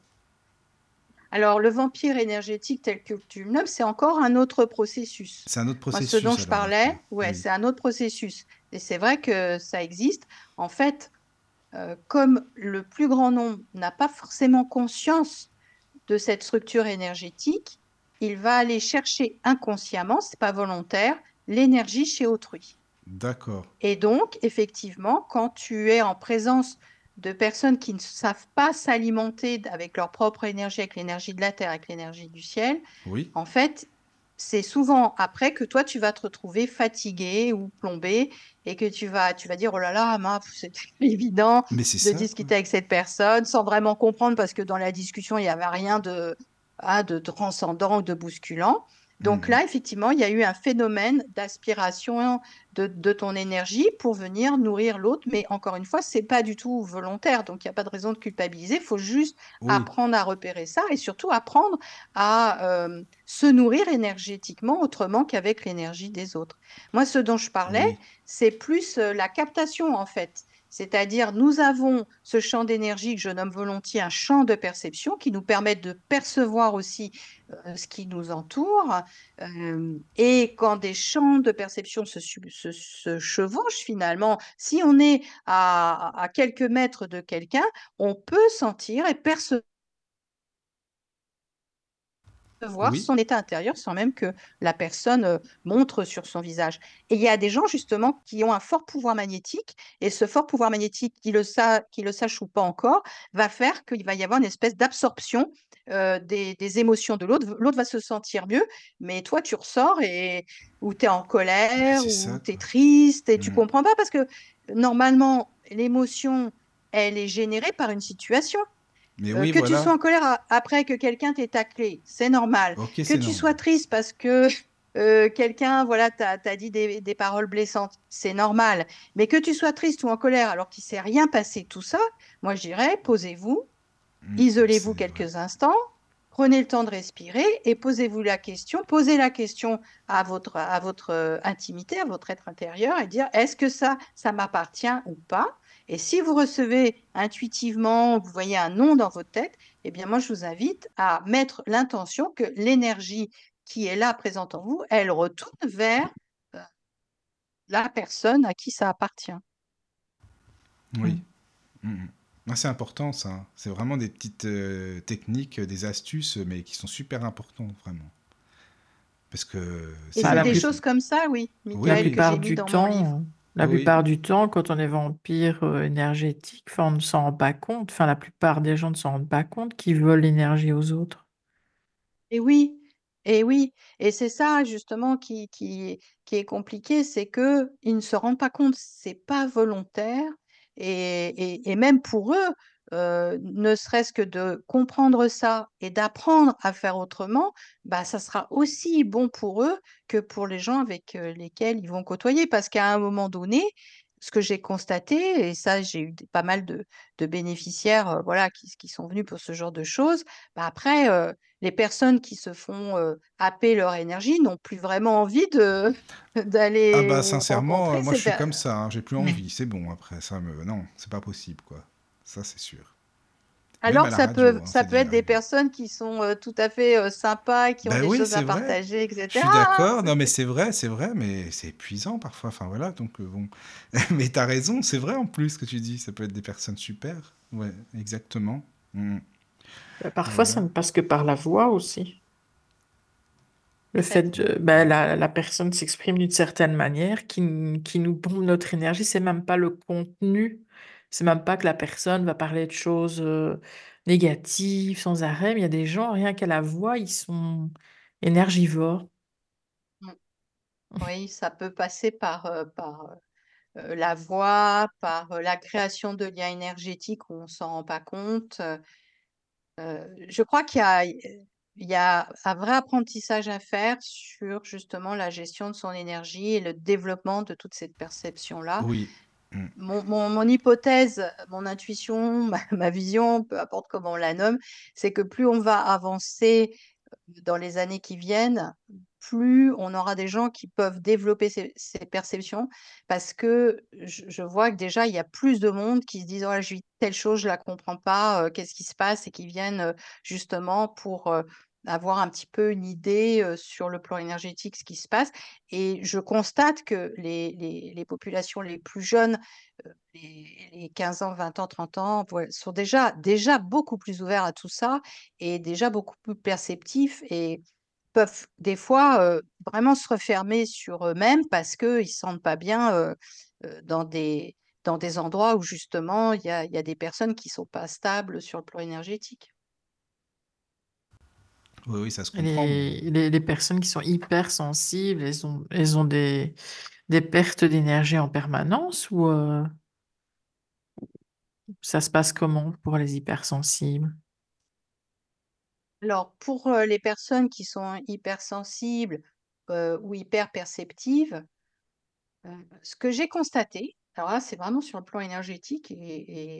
Alors, le vampire énergétique tel que tu le nommes, c'est encore un autre processus. C'est un autre Moi, ce dont processus, je parlais, ouais, Oui. c'est un autre processus. Et c'est vrai que ça existe. En fait, euh, comme le plus grand nombre n'a pas forcément conscience de cette structure énergétique, il va aller chercher inconsciemment, c'est pas volontaire, l'énergie chez autrui. D'accord. Et donc, effectivement, quand tu es en présence de personnes qui ne savent pas s'alimenter avec leur propre énergie, avec l'énergie de la terre, avec l'énergie du ciel, Oui. en fait, c'est souvent après que toi, tu vas te retrouver fatigué ou plombé et que tu vas, tu vas dire, oh là là, c'est évident de discuter avec cette personne sans vraiment comprendre parce que dans la discussion, il n'y avait rien de, ah, de transcendant ou de bousculant. Donc mmh. là, effectivement, il y a eu un phénomène d'aspiration de, ton énergie pour venir nourrir l'autre. Mais encore une fois, c'est pas du tout volontaire. Donc il n'y a pas de raison de culpabiliser. Il faut juste apprendre à repérer ça et surtout apprendre à euh, se nourrir énergétiquement autrement qu'avec l'énergie des autres. Moi, ce dont je parlais, c'est plus euh, la captation en fait. C'est-à-dire, nous avons ce champ d'énergie que je nomme volontiers un champ de perception qui nous permet de percevoir aussi euh, ce qui nous entoure. Euh, et quand des champs de perception se, chevauchent finalement, si on est à quelques mètres de quelqu'un, on peut sentir et percevoir voir son état intérieur sans même que la personne euh, montre sur son visage. Et il y a des gens justement qui ont un fort pouvoir magnétique et ce fort pouvoir magnétique, qui le, sa le sache ou pas encore, va faire qu'il va y avoir une espèce d'absorption euh, des, émotions de l'autre. L'autre va se sentir mieux, mais toi tu ressors et ou tu es en colère, ou tu es triste et tu mmh. comprends pas parce que normalement l'émotion, elle est générée par une situation. Euh, que tu sois en colère après que quelqu'un t'ait taclé, c'est normal. que tu sois triste parce que euh, quelqu'un voilà, t'a dit des, paroles blessantes, c'est normal. Mais que tu sois triste ou en colère alors qu'il ne s'est rien passé, tout ça, moi je dirais, posez-vous, mmh, isolez-vous quelques instants, prenez le temps de respirer et posez-vous la question, posez la question à votre, à votre euh, intimité, à votre être intérieur et dire est-ce que ça, ça m'appartient ou pas? Et si vous recevez intuitivement, vous voyez un nom dans votre tête, eh bien moi je vous invite à mettre l'intention que l'énergie qui est là présente en vous, elle retourne vers euh, la personne à qui ça appartient. Oui. Mmh. Mmh. C'est important ça. C'est vraiment des petites euh, techniques, des astuces, mais qui sont super importantes vraiment. Parce que c'est des choses comme ça, oui. la plupart du temps, la plupart du temps, quand on est vampire euh, énergétique, on ne s'en rend pas compte. Enfin, la plupart des gens ne s'en rendent pas compte qu'ils volent l'énergie aux autres. Et oui, et oui, et c'est ça justement qui, qui, qui est compliqué, c'est que ils ne se rendent pas compte, c'est pas volontaire, et, et, et même pour eux, euh, ne serait-ce que de comprendre ça et d'apprendre à faire autrement, bah, ça sera aussi bon pour eux que pour les gens avec euh, lesquels ils vont côtoyer. Parce qu'à un moment donné, ce que j'ai constaté, et ça, j'ai eu pas mal de, bénéficiaires euh, voilà, qui, sont venus pour ce genre de choses, bah, après, les personnes qui se font happer leur énergie n'ont plus vraiment envie de d'aller. Ah bah sincèrement, moi je suis comme ça, hein, j'ai plus envie, c'est bon après, ça me... non, c'est pas possible quoi ça c'est sûr. Alors ça peut, hein, ça peut être des personnes qui sont euh, tout à fait euh, sympas, qui ont ben des choses à partager, etc. Je suis d'accord, non mais c'est vrai, c'est vrai, mais c'est épuisant parfois. Enfin voilà, donc euh, bon. mais tu as raison, c'est vrai en plus ce que tu dis, ça peut être des personnes super. Ouais, exactement. Mm. Bah, parfois ça ne passe que par la voix aussi. Le fait de, bah, la, la personne s'exprime d'une certaine manière qui, qui nous bombe notre énergie, c'est même pas le contenu c'est même pas que la personne va parler de choses négatives sans arrêt, mais il y a des gens, rien qu'à la voix, ils sont énergivores. Mmh. Oui, ça peut passer par, par la voix, par la création de liens énergétiques où on ne s'en rend pas compte. je crois qu'il y a, il y a un vrai apprentissage à faire sur justement la gestion de son énergie et le développement de toute cette perception-là. Oui. Mmh. Mon, hypothèse, mon intuition, ma, vision, peu importe comment on la nomme, c'est que plus on va avancer euh, dans les années qui viennent, plus on aura des gens qui peuvent développer ces, perceptions parce que je, vois que déjà, il y a plus de monde qui se disent oh, je vis telle chose, je la comprends pas, euh, qu'est-ce qui se passe? et qui viennent euh, justement pour avoir un petit peu une idée sur le plan énergétique, ce qui se passe. Et je constate que les, les, populations les plus jeunes, les, 15 ans, 20 ans, 30 ans, sont déjà, déjà beaucoup plus ouverts à tout ça et déjà beaucoup plus perceptifs et peuvent des fois vraiment se refermer sur eux-mêmes parce qu'ils ne se sentent pas bien dans des dans des endroits où justement il y a, y a, des personnes qui ne sont pas stables sur le plan énergétique. Oui, oui, ça se comprend. Les, les, les personnes qui sont hypersensibles, elles ont, elles ont des, des pertes d'énergie en permanence ou euh, ça se passe comment pour les hypersensibles? Alors, pour euh, les personnes qui sont hypersensibles euh, ou hyperperceptives, euh, ce que j'ai constaté, alors là, c'est vraiment sur le plan énergétique et,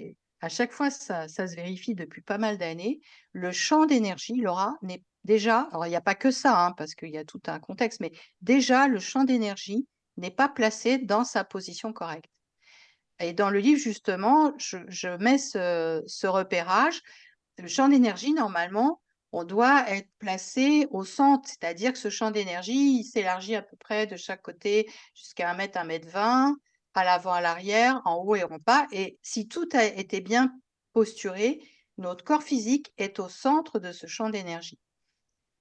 et à chaque fois, ça, ça se vérifie depuis pas mal d'années, le champ d'énergie, Laura, n'est déjà, alors il n'y a pas que ça, hein, parce qu'il y a tout un contexte, mais déjà, le champ d'énergie n'est pas placé dans sa position correcte. Et dans le livre, justement, je, mets ce, ce repérage. Le champ d'énergie, normalement, on doit être placé au centre, c'est-à-dire que ce champ d'énergie, il s'élargit à peu près de chaque côté jusqu'à 1 mètre, 1 mètre 20, à l'avant, à l'arrière, en haut et en bas. Et si tout a été bien posturé, notre corps physique est au centre de ce champ d'énergie.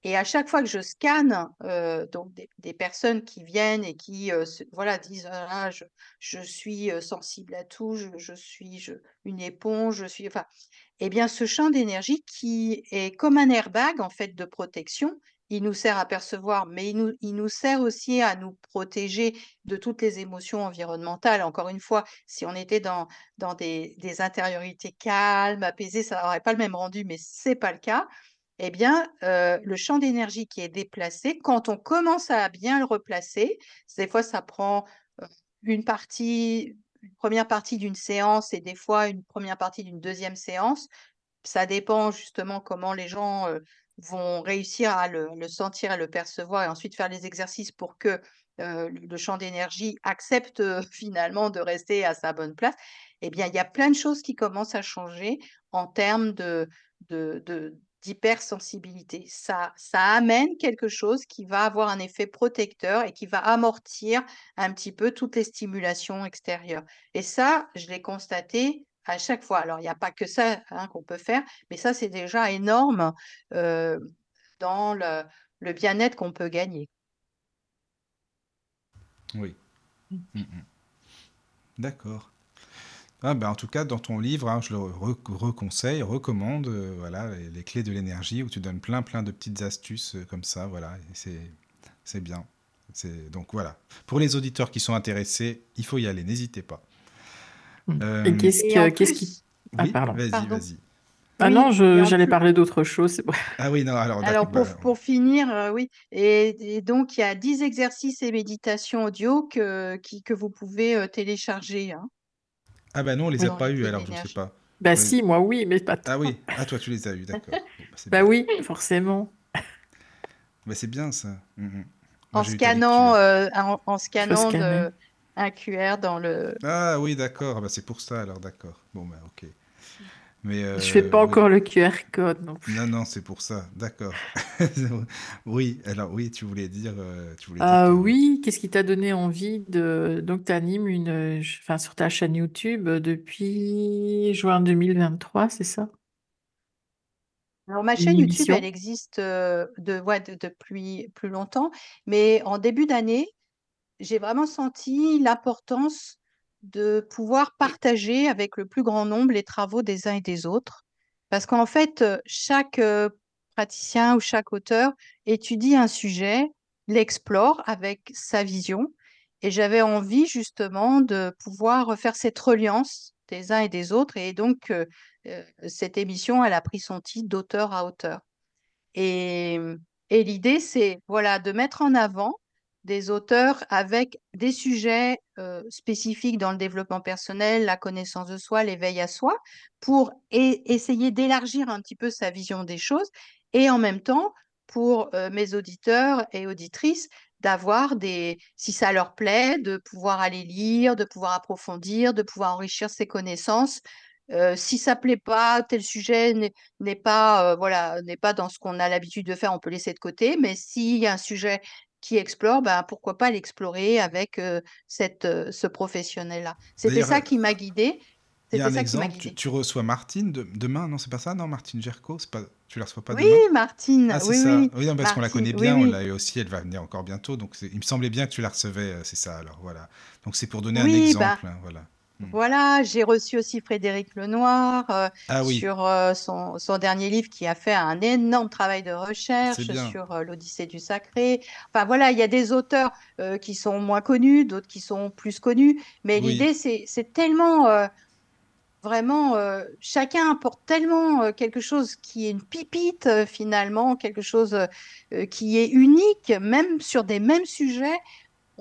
Et à chaque fois que je scanne euh, donc des, personnes qui viennent et qui euh, voilà, disent ah, je, je, suis euh, sensible à tout, je, suis une éponge, je suis. Enfin, eh bien, ce champ d'énergie qui est comme un airbag en fait de protection, il nous sert à percevoir, mais il nous, il nous sert aussi à nous protéger de toutes les émotions environnementales. Encore une fois, si on était dans, dans des, des intériorités calmes, apaisées, ça n'aurait pas le même rendu, mais c'est pas le cas eh bien, euh, le champ d'énergie qui est déplacé, quand on commence à bien le replacer, des fois ça prend euh, une partie, une première partie d'une séance et des fois une première partie d'une deuxième séance. Ça dépend justement comment les gens euh, vont réussir à le, sentir, à le percevoir et ensuite faire les exercices pour que le champ d'énergie accepte finalement de rester à sa bonne place. Eh bien, il y a plein de choses qui commencent à changer en termes de d'hypersensibilité. Ça, ça amène quelque chose qui va avoir un effet protecteur et qui va amortir un petit peu toutes les stimulations extérieures. Et ça, je l'ai constaté à chaque fois. Alors, il n'y a pas que ça hein, qu'on peut faire, mais ça, c'est déjà énorme euh, dans le, le bien-être qu'on peut gagner. Oui. Mmh. Mmh. D'accord. Ah ben en tout cas, dans ton livre, hein, je le reconseille, recommande, euh, voilà, les, les, clés de l'énergie, où tu donnes plein, plein de petites astuces euh, comme ça, voilà, c'est bien. Donc voilà, pour les auditeurs qui sont intéressés, il faut y aller, n'hésitez pas. Mmh. Euh, Et qu'est-ce qu qu qui... Ah, oui, vas-y, vas-y. Ah oui, non, j'allais plus... parler d'autre chose. Ah oui, non, alors Alors, pour, bah, pour finir, euh, oui. Et, et, donc, il y a 10 exercices et méditations audio que, qui, que vous pouvez euh, télécharger. Hein. Ah bah non, on les a pas eu alors je ne sais pas. Bah oui. si, moi oui, mais pas Ah oui, ah toi tu les as eu, d'accord. bah, bah oui, forcément. Bah c'est bien ça. Mmh, mmh. En, scannant, euh, en, en, scannant de, un QR dans le. Ah oui, d'accord. Ah, bah, c'est pour ça alors, d'accord. Bon bah ok. Mais euh, je fais pas encore oui. le QR code non plus. Non, non, c'est pour ça. D'accord. oui, alors oui, tu voulais dire. Euh, tu voulais euh, dire que... Oui, qu'est-ce qui t'a donné envie de. Donc, tu animes une... enfin, sur ta chaîne YouTube depuis juin 2023, c'est ça? Alors, ma chaîne YouTube, elle existe euh, de, ouais, de, depuis plus longtemps, mais en début d'année, j'ai vraiment senti l'importance de pouvoir partager avec le plus grand nombre les travaux des uns et des autres. Parce qu'en fait, chaque praticien ou chaque auteur étudie un sujet, l'explore avec sa vision. Et j'avais envie justement de pouvoir faire cette reliance des uns et des autres. Et donc, euh, cette émission, elle a pris son titre d'auteur à auteur. Et, et l'idée, c'est voilà, de mettre en avant des auteurs avec des sujets euh, spécifiques dans le développement personnel, la connaissance de soi, l'éveil à soi, pour essayer d'élargir un petit peu sa vision des choses et en même temps pour euh, mes auditeurs et auditrices d'avoir des, si ça leur plaît, de pouvoir aller lire, de pouvoir approfondir, de pouvoir enrichir ses connaissances. Euh, si ça plaît pas, tel sujet n'est pas, voilà, n'est pas dans ce qu'on a l'habitude de faire, on peut laisser de côté. Mais s'il y a un sujet qui explore, ben, pourquoi pas l'explorer avec euh, cette, euh, ce professionnel-là. C'était ça qui m'a guidée. Il y a un exemple, tu, tu, reçois Martine de, demain, non, c'est pas ça, non, Martine Gerco, pas, tu la reçois pas oui, demain? Oui, Martine, ah, oui, ça. oui. Oui, non, parce qu'on la connaît bien, oui. on l'a eu aussi, elle va venir encore bientôt, donc il me semblait bien que tu la recevais, c'est ça, alors voilà. Donc c'est pour donner un exemple, bah, hein, voilà. Voilà, j'ai reçu aussi Frédéric Lenoir euh, Ah oui, sur euh, son, son dernier livre qui a fait un énorme travail de recherche sur euh, l'Odyssée du Sacré. Enfin voilà, il y a des auteurs qui sont moins connus, d'autres qui sont plus connus, mais Oui, l'idée c'est tellement vraiment euh, chacun apporte tellement euh, quelque chose qui est une pipite euh, finalement, quelque chose qui est unique, même sur des mêmes sujets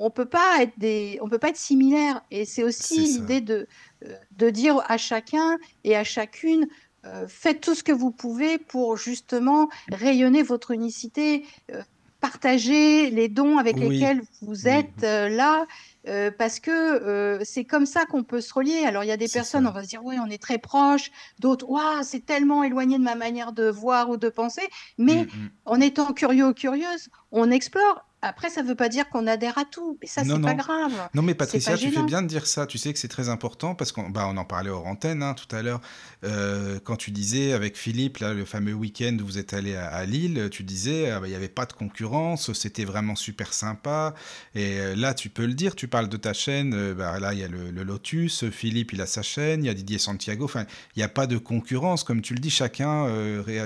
on peut pas être des, on peut pas être similaire. Et c'est aussi l'idée de, euh, de dire à chacun et à chacune, euh, faites tout ce que vous pouvez pour justement rayonner votre unicité, euh, partager les dons avec Oui, lesquels vous oui, êtes euh, là. euh, parce que euh, c'est comme ça qu'on peut se relier. Alors, il y a des personnes, ça. on va se dire, oui, on est très proches, d'autres, waouh, c'est tellement éloigné de ma manière de voir ou de penser. Mm, Mais mm. en étant curieux ou curieuse, on explore. Après, ça ne veut pas dire qu'on adhère à tout, mais ça, c'est pas grave, Non, mais Patricia, tu fais bien de dire ça. Tu sais que c'est très important parce qu'on bah, on en parlait hors antenne hein, tout à l'heure. Euh, quand tu disais avec Philippe, là, le fameux week-end où vous êtes allé à, à Lille, tu disais ah, bah, il n'y avait pas de concurrence, c'était vraiment super sympa. Et euh, là, tu peux le dire, tu parles de ta chaîne. euh, bah, là, il y a le, le Lotus, Philippe, il a sa chaîne, il y a Didier Santiago. Enfin, il n'y a pas de concurrence. Comme tu le dis, chacun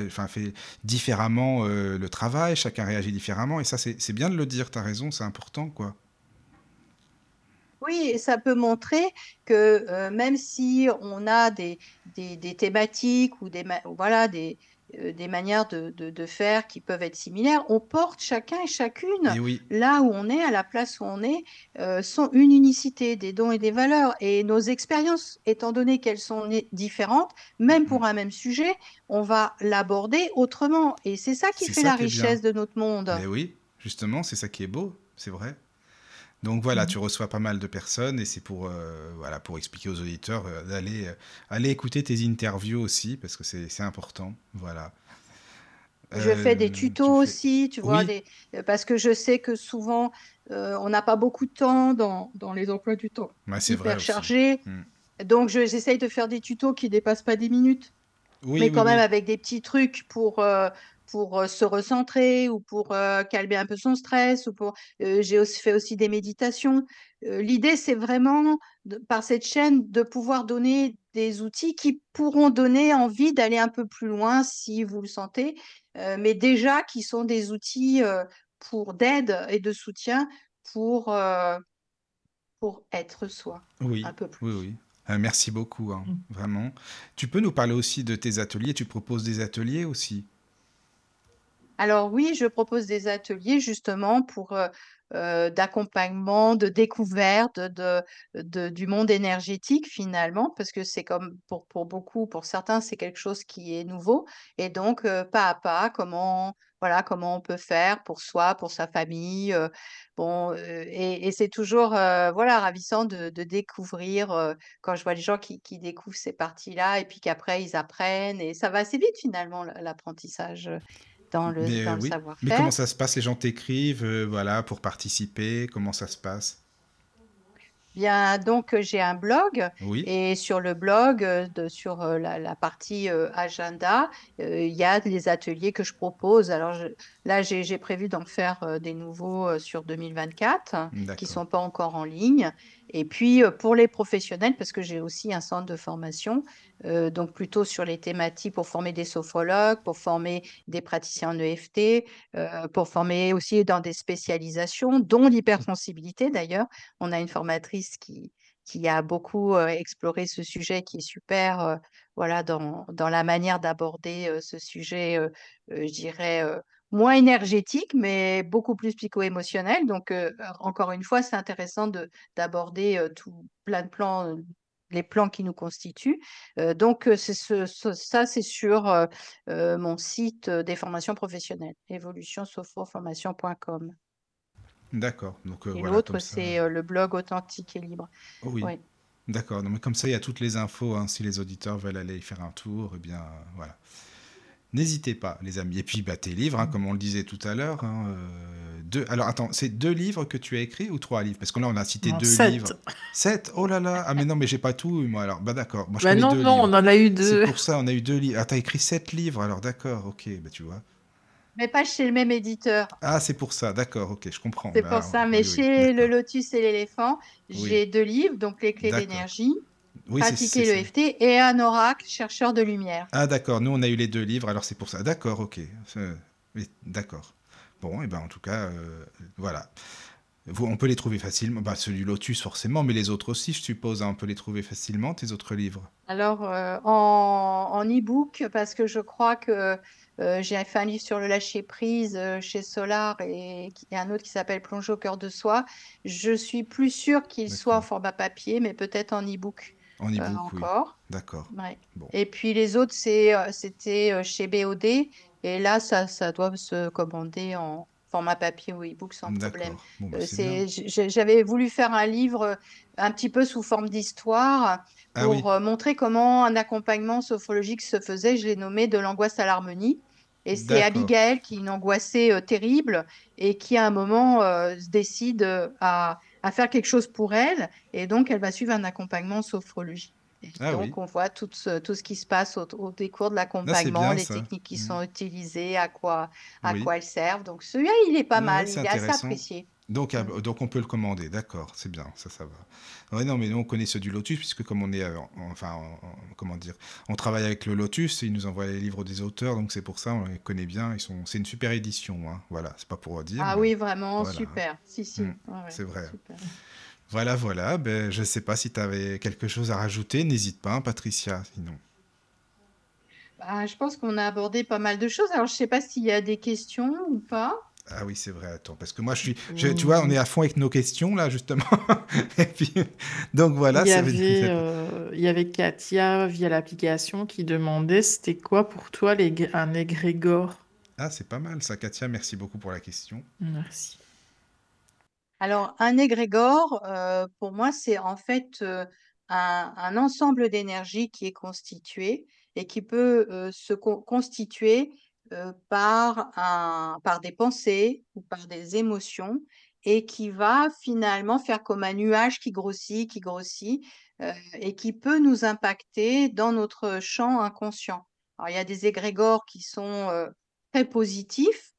enfin, fait différemment le travail, chacun réagit différemment. Et ça, c'est c'est bien de le dire, tu as raison, c'est important, quoi. Oui, et ça peut montrer que euh, même si on a des, des, des thématiques ou des, voilà, des, euh, des manières de, de, de faire qui peuvent être similaires, on porte chacun et chacune Et oui, là où on est, à la place où on est, euh, sont une unicité des dons et des valeurs. Et nos expériences, étant donné qu'elles sont différentes, même pour un même sujet, on va l'aborder autrement. Et c'est ça qui fait ça la qui est bien. richesse de notre monde. Mais oui, justement, c'est ça qui est beau, c'est vrai. Donc voilà, tu Mhm. reçois pas mal de personnes et c'est pour, euh, voilà, pour expliquer aux auditeurs euh, d'aller euh, aller écouter tes interviews aussi parce que c'est important. Voilà. Je fais des tu tutos fais... aussi, tu vois, Oui, des... parce que je sais que souvent, on n'a pas beaucoup de temps dans, dans les emplois du temps vrai hyper aussi. chargés. Hmm. Donc, je- j'essaye de faire des tutos qui dépassent pas 10 minutes, Oui, mais oui, quand même avec des petits trucs pour, euh, pour se recentrer ou pour calmer un peu son stress. Ou pour... j'ai aussi fait aussi des méditations. L'idée, c'est vraiment, de- par cette chaîne, de pouvoir donner des outils qui pourront donner envie d'aller un peu plus loin si vous le sentez, euh, mais déjà qui sont des outils euh, pour d'aide et de soutien pour, euh, pour être soi Oui, un peu oui, plus. oui. Euh, merci beaucoup, hein, Mm. vraiment. Tu peux nous parler aussi de tes ateliers? Tu proposes des ateliers aussi? Alors oui, je propose des ateliers justement pour euh, euh, d'accompagnement, de découverte de, du monde énergétique finalement, parce que c'est comme pour, pour beaucoup, pour certains, c'est quelque chose qui est nouveau. Et donc, euh, pas à pas, comment, voilà, comment on peut faire pour soi, pour sa famille. bon, et, c'est toujours voilà, ravissant de, découvrir quand je vois les gens qui, découvrent ces parties-là et puis qu'après ils apprennent. Et ça va assez vite finalement, l'apprentissage dans le, Mais dans euh, le oui. Mais comment ça se passe? Les gens t'écrivent, euh, voilà, pour participer. Comment ça se passe? Bien, donc euh, j'ai un blog Oui, et sur le blog, euh, de, sur euh, la, la partie euh, agenda, euh, il y a les ateliers que je propose. Alors je- là, j'ai prévu d'en faire euh, des nouveaux euh, sur 2024 hein, qui d'accord. sont pas encore en ligne. Et puis euh, pour les professionnels, parce que j'ai aussi un centre de formation, donc plutôt sur les thématiques pour former des sophrologues, pour former des praticiens en EFT, pour former aussi dans des spécialisations, dont l'hypersensibilité d'ailleurs. On a une formatrice qui, qui a beaucoup euh, exploré ce sujet, qui est super, euh, voilà, dans, dans la manière d'aborder euh, ce sujet, je dirais, moins énergétique, mais beaucoup plus psycho-émotionnel. Donc, euh, encore une fois, c'est intéressant de d'aborder euh, tout plein de plans, euh, les plans qui nous constituent. Euh, donc, c'est ce, ce- ça, c'est sur mon site des formations professionnelles, évolutionsophroformation.com. D'accord. Donc Et voilà, l'autre, c'est le blog authentique et libre. Oh oui. D'accord. Mais comme ça, il y a toutes les infos. hein, si les auditeurs veulent aller y faire un tour, eh bien, voilà. N'hésitez pas, les amis. Et puis, bah, tes livres, hein, comme on le disait tout à l'heure. hein, euh, deux... Alors, attends, c'est deux livres que tu as écrits ou trois livres? Parce que là, on a cité Non, deux sept. livres. Sept? Oh là là Ah, mais non, mais j'ai pas tout, moi. Alors, bah d'accord. Moi, je Bah non, deux non, livres. on en a eu C'est deux. pour ça, on a eu deux livres. Ah, t'as écrit sept livres, alors d'accord, ok, bah tu vois. Mais pas chez le même éditeur. Ah, c'est pour ça, d'accord, ok, je comprends. C'est Bah, pour alors, ça. Mais oui, oui, chez Le. Lotus et l'éléphant, Oui, j'ai deux livres, donc Les clés d'accord. d'énergie Oui, Pratiquer l'EFT, et un oracle, chercheur de lumière. Ah d'accord, nous on a eu les deux livres, alors c'est pour ça. D'accord, ok. D'accord. Bon, et ben en tout cas, euh, voilà. On peut les trouver facilement. Bah, celui du Lotus forcément, mais les autres aussi, je suppose. hein, on peut les trouver facilement, tes autres livres. Alors, euh, en, e-book, parce que je crois que euh, j'ai fait un livre sur le lâcher-prise euh, chez Solar et, et un autre qui s'appelle Plonger au cœur de soi. Je suis plus sûre qu'il soit en format papier, mais peut-être en e-book En euh, e-book, oui. encore. D'accord. Ouais. Bon. Et puis les autres, euh, c'était euh, chez BOD. Et là, ça, ça doit se commander en format papier ou e-book sans problème. Bon, bah, j'avais voulu faire un livre un petit peu sous forme d'histoire Ah oui, pour montrer comment un accompagnement sophrologique se faisait. Je l'ai nommé De l'angoisse à l'harmonie. Et c'est. Abigail qui est une angoissée euh, terrible et qui à un moment euh, se décide à, à faire quelque chose pour elle. Et donc, elle va suivre un accompagnement sophrologique. Et Ah donc, oui. on voit tout ce, tout ce qui se passe au, au décours de c'est l'accompagnement, les ça. techniques qui Mm. sont utilisées, à quoi, à Oui. quoi elles servent. Donc, celui-là, il est pas mal, il est assez apprécié. Donc, ah, donc on peut le commander, d'accord, c'est bien, ça, ça va. Ouais, non, mais nous on connaît ceux du Lotus, puisque comme on est, euh, en- enfin, en- en- comment dire, on travaille avec le Lotus, et ils nous envoient les livres des auteurs, donc c'est pour ça, on les connaît bien, ils sont, c'est une super édition, hein, voilà, c'est pas pour dire, Ah oui, vraiment, voilà, super. Si, si. Mm, ouais, c'est vrai. super. Voilà, voilà, ben, je sais pas si tu avais quelque chose à rajouter, n'hésite pas, hein, Patricia, sinon. Bah, je pense qu'on a abordé pas mal de choses. Alors, je sais pas s'il y a des questions ou pas. Ah oui, c'est vrai, attends, parce que moi je suis, je- tu vois, on est Mmh. à fond avec nos questions, là, justement, et puis, donc voilà, Il y ça veut avait, dire... euh, il y avait Katia via l'application qui demandait c'était quoi pour toi les, un égrégore? Ah, c'est pas mal ça, Katia, merci beaucoup pour la question. Merci. Alors, un égrégore, euh, pour moi, c'est en fait euh, un, un ensemble d'énergie qui est constitué et qui peut euh, se co- constituer euh, par un, par des pensées ou par des émotions et qui va finalement faire comme un nuage qui grossit, qui grossit euh, et qui peut nous impacter dans notre champ inconscient. Alors, il y a des égrégores qui sont euh, très positifs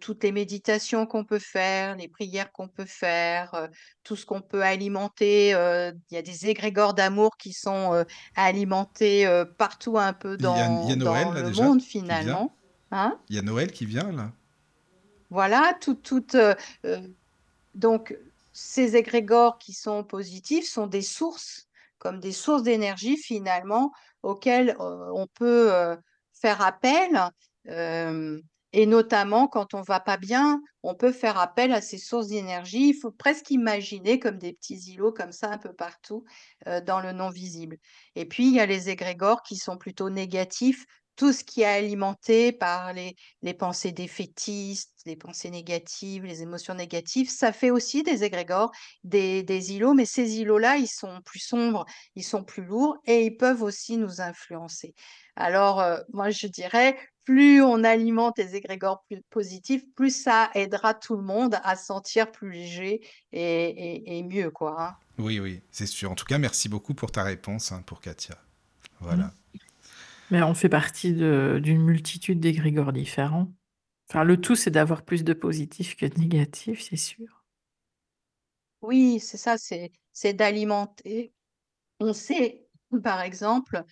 toutes les méditations qu'on peut faire, les prières qu'on peut faire, tout ce qu'on peut alimenter. Il y a des égrégores d'amour qui sont alimentés partout un peu Il y a, il y dans, a Noël, dans là, le déjà, monde finalement. Hein? Il y a Noël qui vient, là. Voilà, tout, tout, euh, euh, donc ces égrégores qui sont positifs sont des sources, comme des sources d'énergie finalement, auxquelles euh, on peut euh, faire appel. et notamment quand on va pas bien, on peut faire appel à ces sources d'énergie. Il faut presque imaginer comme des petits îlots comme ça un peu partout dans le non visible. Et puis il y a les égrégores qui sont plutôt négatifs, tout ce qui est alimenté par les les pensées défaitistes, les pensées négatives, les émotions négatives, ça fait aussi des égrégores, des, des îlots, mais ces îlots-là, ils sont plus sombres, ils sont plus lourds et ils peuvent aussi nous influencer. Alors, euh, moi, je dirais, plus on alimente les égrégores plus positifs, plus ça aidera tout le monde à se sentir plus léger et, et- et mieux, quoi. hein. Oui, oui, c'est sûr. En tout cas, merci beaucoup pour ta réponse, hein, pour Katia. Voilà. Mm. Mais on fait partie d'une multitude d'égrégores différents. Enfin, le tout, c'est d'avoir plus de positifs que de négatifs, c'est sûr. Oui, c'est ça, c'est d'alimenter. On sait, par exemple,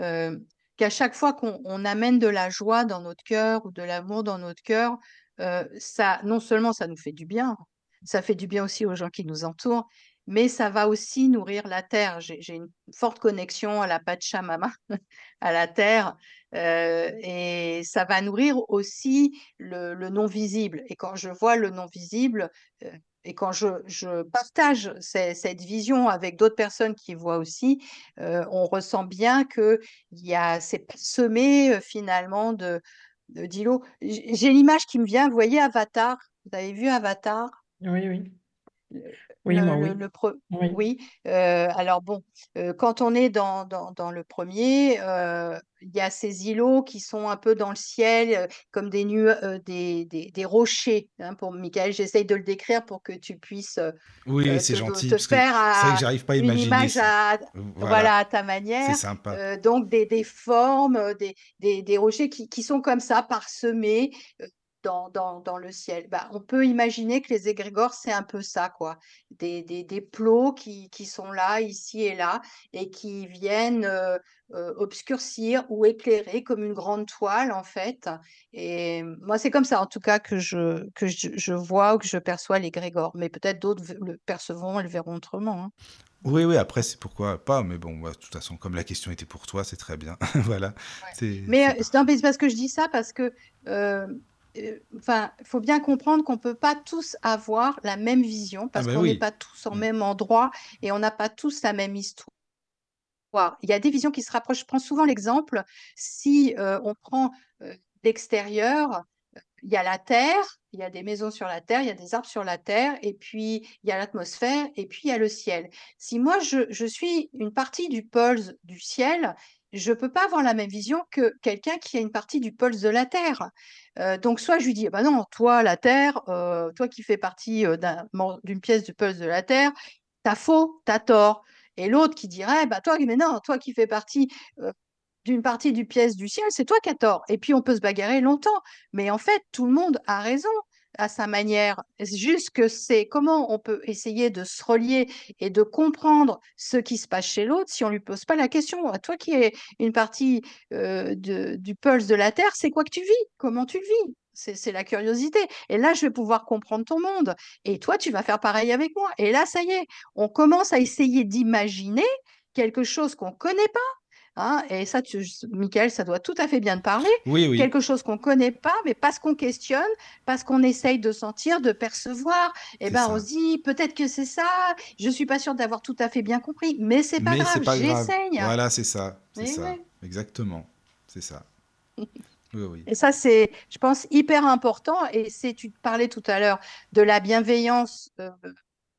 euh, qu'à chaque fois qu'on on amène de la joie dans notre cœur ou de l'amour dans notre cœur, euh, ça, non seulement ça nous fait du bien, ça fait du bien aussi aux gens qui nous entourent, mais ça va aussi nourrir la terre. J'ai une forte connexion à la Pachamama, à la terre, euh, et ça va nourrir aussi le, le non visible. Et quand je vois le non visible, euh, et quand je, je partage ce- cette vision avec d'autres personnes qui voient aussi, euh, on ressent bien que il y a c'est semé finalement de, d'îlots. J'ai l'image qui me vient, vous voyez Avatar, vous avez vu Avatar? Oui, oui. Oui, le, moi, oui. le pre- Oui. Oui, euh, alors bon, euh, quand on est dans, dans, dans le premier, euh, il y a ces îlots qui sont un peu dans le ciel, comme des, nu des, des, des rochers. hein, pour Michael, j'essaye de le décrire pour que tu puisses Oui, c'est te, gentil, te parce faire c'est que à- j'arrive pas à une imaginer image à, Voilà, voilà, à ta c'est manière. sympa. Euh, donc des, des formes, des, des, des rochers qui, qui sont comme ça, parsemés. Dans, dans, dans le ciel. Bah, on peut imaginer que les égrégores, c'est un peu ça, quoi. Des, des, des plots qui, qui sont là, ici et là, et qui viennent euh, euh, obscurcir ou éclairer comme une grande toile, en fait. Et moi, c'est comme ça, en tout cas, que je, que je, je vois ou que je perçois l'égrégore. Mais peut-être d'autres le percevront et le verront autrement. hein. Oui, oui, après, c'est pourquoi pas, mais bon, bah, de toute façon, comme la question était pour toi, c'est très bien. voilà. Mais, c'est euh, parce que je dis ça parce que, euh, enfin, il faut bien comprendre qu'on peut pas tous avoir la même vision Ah parce bah qu'on n'est oui. pas tous au Mm. même endroit et on n'a pas tous la même histoire. Il y a des visions qui se rapprochent. Je prends souvent l'exemple, si euh, on prend euh, l'extérieur, il y a la terre, il y a des maisons sur la terre, il y a des arbres sur la terre, et puis il y a l'atmosphère, et puis il y a le ciel. Si moi je, je suis une partie du pulse du ciel, je peux pas avoir la même vision que quelqu'un qui a une partie du pulse de la terre. Euh, donc soit je lui dis, bah non, toi la terre, euh, toi qui fais partie euh, d'une pièce du pulse de la terre, t'as faux, t'as tort. Et l'autre qui dirait, bah toi, mais non, toi qui fais partie d'une partie du pièce du ciel, c'est toi qui as tort. Et puis on peut se bagarrer longtemps. Mais en fait, tout le monde a raison à sa manière. Juste que c'est comment on peut essayer de se relier et de comprendre ce qui se passe chez l'autre si on lui pose pas la question. Toi qui es une partie euh, du pulse de la Terre, c'est quoi que tu vis? Comment tu le vis? C'est la curiosité. Et là, je vais pouvoir comprendre ton monde. Et toi, tu vas faire pareil avec moi. Et là, ça y est, on commence à essayer d'imaginer quelque chose qu'on connaît pas Hein, et ça, tu, Michael, ça doit tout à fait bien te parler. Oui, oui. Quelque chose qu'on ne connaît pas, mais parce qu'on questionne, parce qu'on essaye de sentir, de percevoir, et C'est ben ça. on se dit peut-être que c'est ça. Je suis pas sûre d'avoir tout à fait bien compris, mais c'est pas Mais grave, c'est pas grave. j'essaye. Voilà, c'est ça. C'est Mais ça. ouais. Exactement. C'est ça. Oui, oui. Et ça, c'est, je pense, hyper important. Et c'est, tu parlais tout à l'heure de la bienveillance, euh,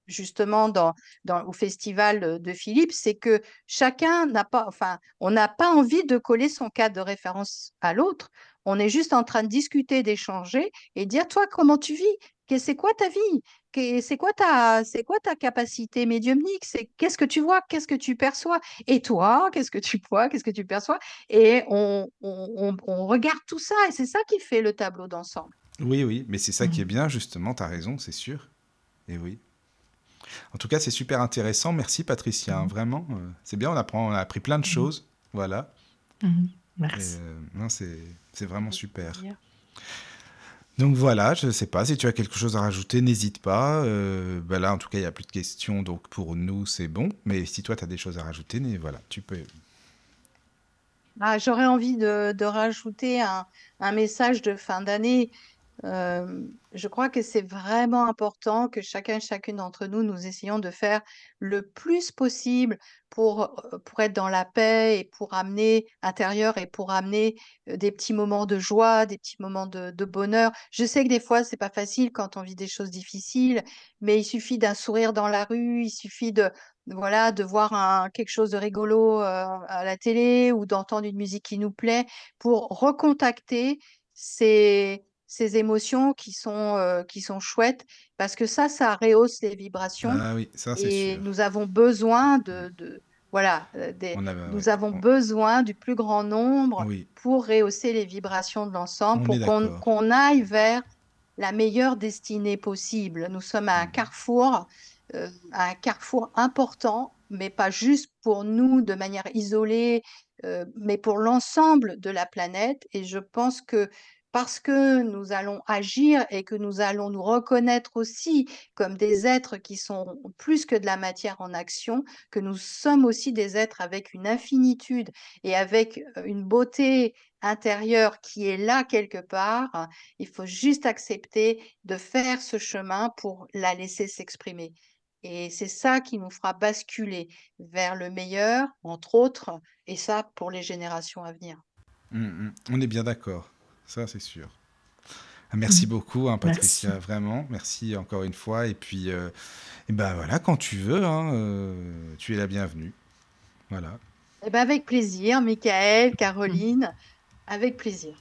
justement, dans, dans, au festival de Philippe, c'est que chacun n'a pas, enfin, on n'a pas envie de coller son cadre de référence à l'autre. On est juste en train de discuter, d'échanger et dire, toi, comment tu vis? Que- C'est quoi ta vie? Que- C'est quoi ta, c'est quoi ta capacité médiumnique? C'est qu'est-ce que tu vois? Qu'est-ce que tu perçois? Et toi, qu'est-ce que tu vois? Qu'est-ce que tu perçois? Et on, on, on- on regarde tout ça et c'est ça qui fait le tableau d'ensemble. Oui, oui. Mais c'est ça qui est Mhm. bien, justement. Tu as raison, c'est sûr. Et oui. En tout cas, c'est super intéressant. Merci, Patricia. hein, Mhm. Vraiment. euh, c'est bien. On apprend, on a appris plein de Mhm. choses. Voilà. Mhm. Et, Merci. euh, non, c'est c'est vraiment super. Donc voilà, je ne sais pas si tu as quelque chose à rajouter, n'hésite pas. Euh, ben là, en tout cas, il n'y a plus de questions, donc pour nous, c'est bon. Mais si toi, tu as des choses à rajouter, voilà, tu peux. Ah, j'aurais envie de, de rajouter un, un message de fin d'année. Je crois que c'est vraiment important que chacun et chacune d'entre nous, nous essayons de faire le plus possible pour, pour être dans la paix et pour amener intérieur et pour amener des petits moments de joie, des petits moments de, bonheur. Je sais que des fois, c'est pas facile quand on vit des choses difficiles, mais il suffit d'un sourire dans la rue, il suffit de, voilà, de voir quelque chose de rigolo à la télé ou d'entendre une musique qui nous plaît pour recontacter ces, ces émotions qui sont, euh, qui sont chouettes parce que ça, ça rehausse les vibrations Ah oui, ça, c'est et sûr. nous avons besoin de, de voilà, euh, des, On nous ouais, avons on- besoin du plus grand nombre Oui, pour rehausser les vibrations de l'ensemble, On pour qu'on d'accord. qu'on aille vers la meilleure destinée possible. Nous sommes à un Mhm. carrefour, euh, à un carrefour important, mais pas juste pour nous de manière isolée, euh, mais pour l'ensemble de la planète. Et je pense que parce que nous allons agir et que nous allons nous reconnaître aussi comme des êtres qui sont plus que de la matière en action, que nous sommes aussi des êtres avec une infinitude et avec euh, une beauté intérieure qui est là quelque part, il faut juste accepter de faire ce chemin pour la laisser s'exprimer. Et c'est ça qui nous fera basculer vers le meilleur, entre autres, et ça pour les générations à venir. Mm, mm. on est bien d'accord. Ça, c'est sûr. Ah, Merci Mhm. beaucoup, hein, Patricia, Merci. vraiment. Merci encore une fois. Et puis, euh, et ben voilà, quand tu veux, hein, euh, tu es la bienvenue. Voilà. Eh ben avec plaisir, Michael, Caroline, avec plaisir.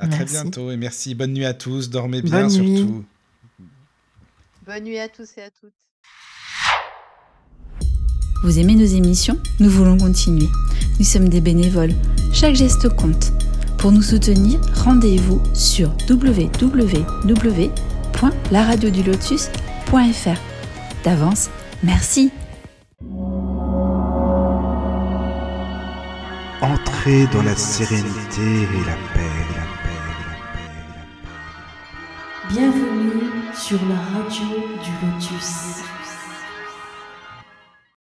À très bientôt et merci. Bonne nuit à tous. Dormez bien Bonne nuit. surtout. Bonne nuit à tous et à toutes. Vous aimez nos émissions? Nous voulons continuer. Nous sommes des bénévoles. Chaque geste compte. Pour nous soutenir, rendez-vous sur www.laradiodulotus.fr. D'avance, merci. Entrez dans la sérénité et la paix, la paix, la paix, la paix. Bienvenue sur la radio du Lotus.